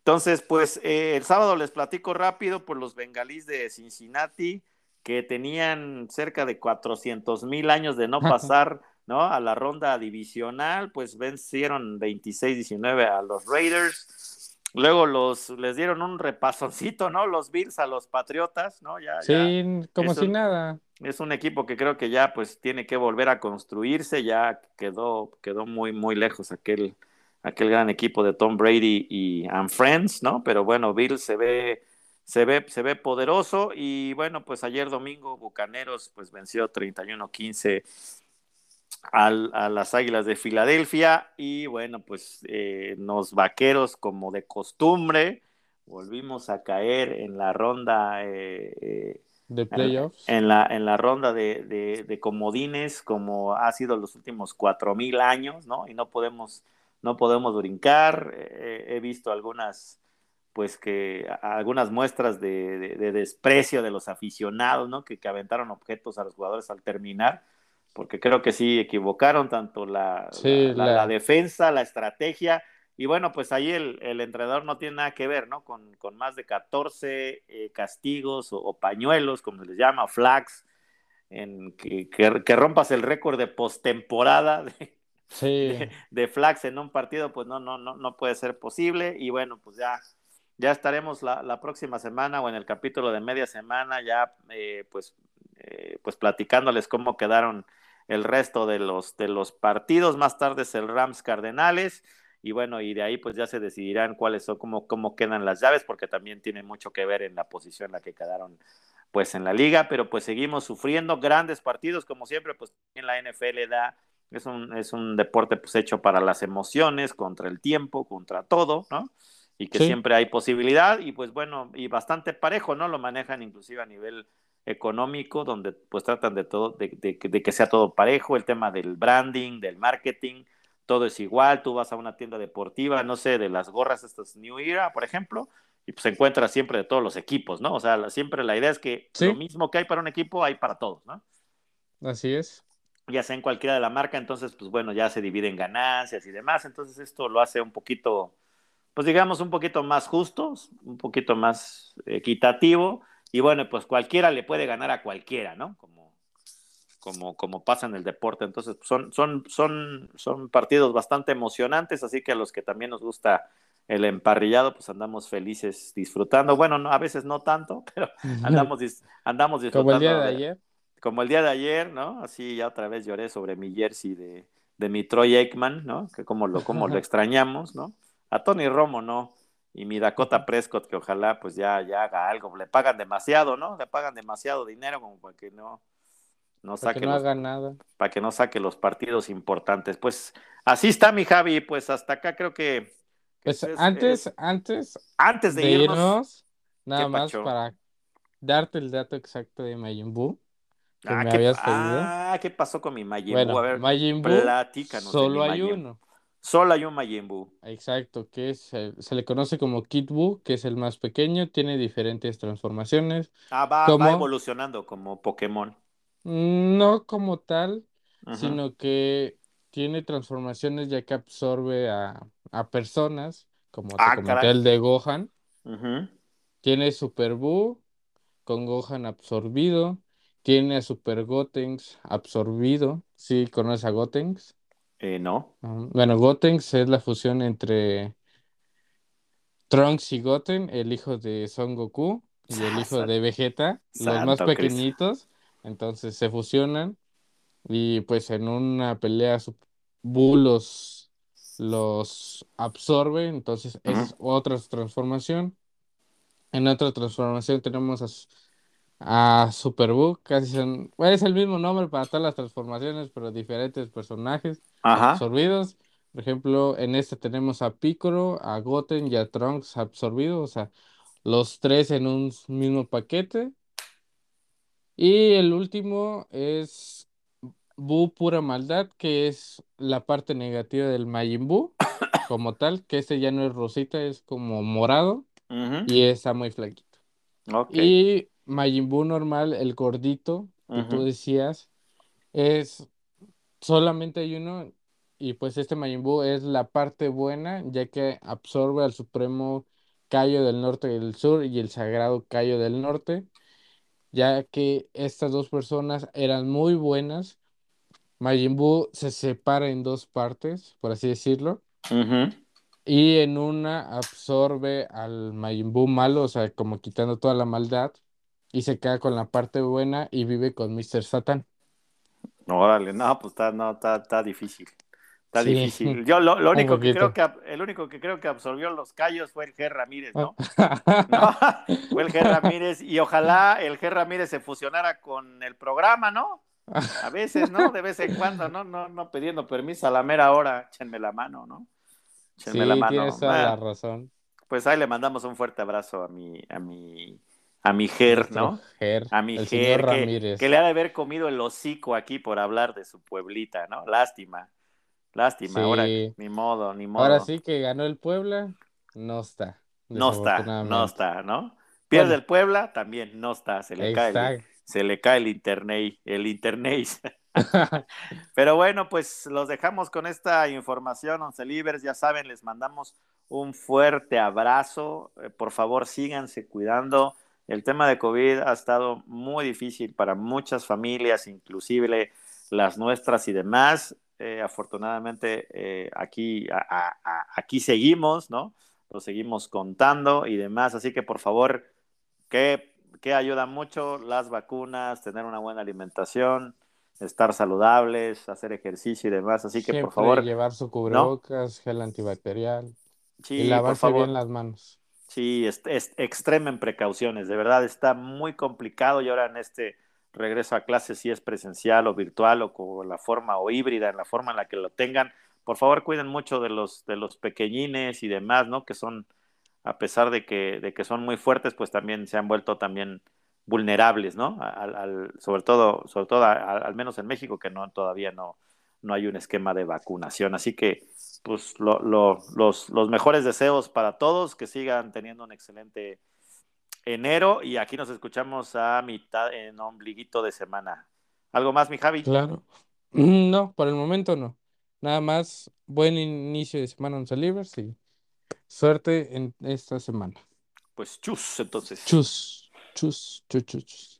Entonces, pues eh, el sábado les platico rápido por los bengalíes de Cincinnati, que tenían cerca de 400 mil años de no pasar, ¿no? A la ronda divisional, pues vencieron 26-19 a los Raiders Luego los les dieron un repasoncito, ¿no? Los Bills a los Patriotas, ¿no? Ya,
sí, como si nada.
Es un equipo que creo que ya pues tiene que volver a construirse, ya quedó, quedó muy, muy lejos aquel, aquel gran equipo de Tom Brady y and Friends, ¿no? Pero bueno, Bills se ve, se ve, se ve poderoso y bueno, pues ayer domingo Bucaneros pues venció 31-15 a las Águilas de Filadelfia y bueno, pues eh, los vaqueros como de costumbre volvimos a caer en la ronda eh, eh,
de playoffs.
En, la, en la ronda de, de, comodines como ha sido los últimos cuatro mil años, ¿no? Y no podemos, no podemos brincar. he visto algunas pues que algunas muestras de, desprecio de los aficionados, ¿no? Que, que aventaron objetos a los jugadores al terminar porque creo que sí equivocaron tanto la, la, defensa, la estrategia, y bueno, pues ahí el, el, entrenador no tiene nada que ver, ¿no? Con, con más de 14 eh, castigos o, pañuelos, como se les llama, flags, en que, que, rompas el récord de postemporada de, de, flags en un partido, pues no, no, no, no puede ser posible. Y bueno, pues ya, ya estaremos la, la próxima semana o en el capítulo de media semana ya eh, pues, eh, pues platicándoles cómo quedaron el resto de los, de los partidos. Más tarde es el Rams Cardenales. Y bueno, y de ahí pues ya se decidirán cuáles son, cómo, cómo quedan las llaves, porque también tiene mucho que ver en la posición en la que quedaron pues en la liga, pero pues seguimos sufriendo grandes partidos, como siempre, pues en la NFL da, es un, es un deporte pues hecho para las emociones, contra el tiempo, contra todo, ¿no? Y que siempre hay posibilidad, y pues bueno, y bastante parejo, ¿no? Lo manejan inclusive a nivel económico, donde pues tratan de todo, de, de, de que sea todo parejo, el tema del branding, del marketing, todo es igual, tú vas a una tienda deportiva, no sé, de las gorras estas New Era, por ejemplo, y pues encuentras siempre de todos los equipos, ¿no? O sea, siempre la idea es que lo mismo que hay para un equipo, hay para todos, ¿no?
Así es.
Ya sea en cualquiera de la marca, entonces, pues bueno, ya se dividen ganancias y demás, entonces esto lo hace un poquito, pues digamos, un poquito más justos, un poquito más equitativo, y bueno, pues cualquiera le puede ganar a cualquiera, ¿no? Como, como, como pasa en el deporte, entonces pues, son, son, son, son partidos bastante emocionantes, así que a los que también nos gusta el emparrillado, pues andamos felices disfrutando. Bueno, no, a veces no tanto, pero andamos, andamos disfrutando.
Como el día de ayer.
Como el día de ayer, ¿no? Así ya otra vez lloré sobre mi jersey de, de mi Troy Aikman, ¿no? Que como lo, como lo extrañamos, ¿no? A Tony Romo, ¿no? Y mi Dakota Prescott, que ojalá pues ya, ya haga algo. Le pagan demasiado, ¿no? Le pagan demasiado dinero como para que no,
no saque. Para que no haga nada.
Para que no saque los partidos importantes. Pues así está mi Javi, pues hasta acá creo que
pues antes, antes,
antes de, irnos,
nada más para darte el dato exacto de Majin Buu
que ah, me habías pedido. Ah, ¿qué pasó con mi Majin Buu? A ver,
Majin Buu, solo hay uno.
Solo hay un Majin Buu.
Exacto, que es, se le conoce como Kid Buu, que es el más pequeño, tiene diferentes transformaciones.
Ah, va, va evolucionando como Pokémon.
No como tal, sino que tiene transformaciones ya que absorbe a, personas, como te ah, comenté el de Gohan. Tiene Super Buu con Gohan absorbido. Tiene a Super Gotenks absorbido. ¿Sí conoces a Gotenks?
Eh, no.
Bueno, Gotenks es la fusión entre Trunks y Goten, el hijo de Son Goku y el hijo de Vegeta, los más pequeñitos. Entonces se fusionan y pues en una pelea Buu los, los absorbe, entonces es otra transformación. En otra transformación tenemos a, a Super Buu, casi son, es el mismo nombre para todas las transformaciones, pero diferentes personajes absorbidos. Por ejemplo, en esta tenemos a Piccolo, a Goten y a Trunks absorbidos, o sea, los tres en un mismo paquete. Y el último es Bu pura maldad, que es la parte negativa del Majin Buu, como tal, que este ya no es rosita, es como morado y está muy flaquito. Y Majin Buu normal, el gordito, que tú decías, es solamente hay uno y pues este Majin Buu es la parte buena, ya que absorbe al supremo Cayo del Norte y del Sur y el sagrado Cayo del Norte, ya que estas dos personas eran muy buenas Majin Buu se separa en dos partes, por así decirlo. Y en una absorbe al Majin Buu malo, o sea, como quitando toda la maldad. Y se queda con la parte buena y vive con Mr. Satan.
Órale, no, pues está, no, está, está difícil. Está difícil. Yo lo, único que creo que el único que creo que absorbió los callos fue el G. Ramírez, ¿no? ¿No? Fue el G. Ramírez, y ojalá el G. Ramírez se fusionara con el programa, ¿no? A veces, ¿no? De vez en cuando, ¿no? No, no pidiendo permiso a la mera hora, échenme la mano, ¿no?
Échenme la mano. Tienes toda la razón.
Pues ahí le mandamos un fuerte abrazo a mi, a mi, a mi Ger, ¿no? a mi Ger, que, le ha de haber comido el hocico aquí por hablar de su pueblita, ¿no? Lástima, lástima, ahora ni modo, ni modo.
Ahora sí que ganó el Puebla, no está.
No está, no está, ¿no? Pierde el Puebla, también no está, se le cae se le cae el internet, el internet. Pero bueno, pues los dejamos con esta información, Once Libres, ya saben, les mandamos un fuerte abrazo. Eh, por favor, síganse cuidando. El tema de COVID ha estado muy difícil para muchas familias, inclusive las nuestras y demás. Eh, afortunadamente, eh, aquí, aquí seguimos, ¿no? Lo seguimos contando y demás. Así que, por favor, que, que ayuda mucho las vacunas, tener una buena alimentación, estar saludables, hacer ejercicio y demás. Así que, por favor.
Llevar su cubrebocas, gel antibacterial.
Sí,
y lavarse bien las manos.
Sí, es, extremen precauciones. De verdad, está muy complicado y ahora en este regreso a clases, si es presencial o virtual o con la forma o híbrida, en la forma en la que lo tengan. Por favor, cuiden mucho de los, de los pequeñines y demás, ¿no? Que son, a pesar de que, de que son muy fuertes, pues también se han vuelto también vulnerables, ¿no? Al, sobre todo, sobre todo al menos en México, que no todavía no, no hay un esquema de vacunación. Así que, pues, lo, los, los mejores deseos para todos, que sigan teniendo un excelente enero y aquí nos escuchamos a mitad en ombliguito de semana. ¿Algo más, mi Javi?
Claro. No, por el momento no. Nada más, buen inicio de semana en Salivers y suerte en esta semana.
Pues chus, entonces.
Chus, chus, chus, chus. chus.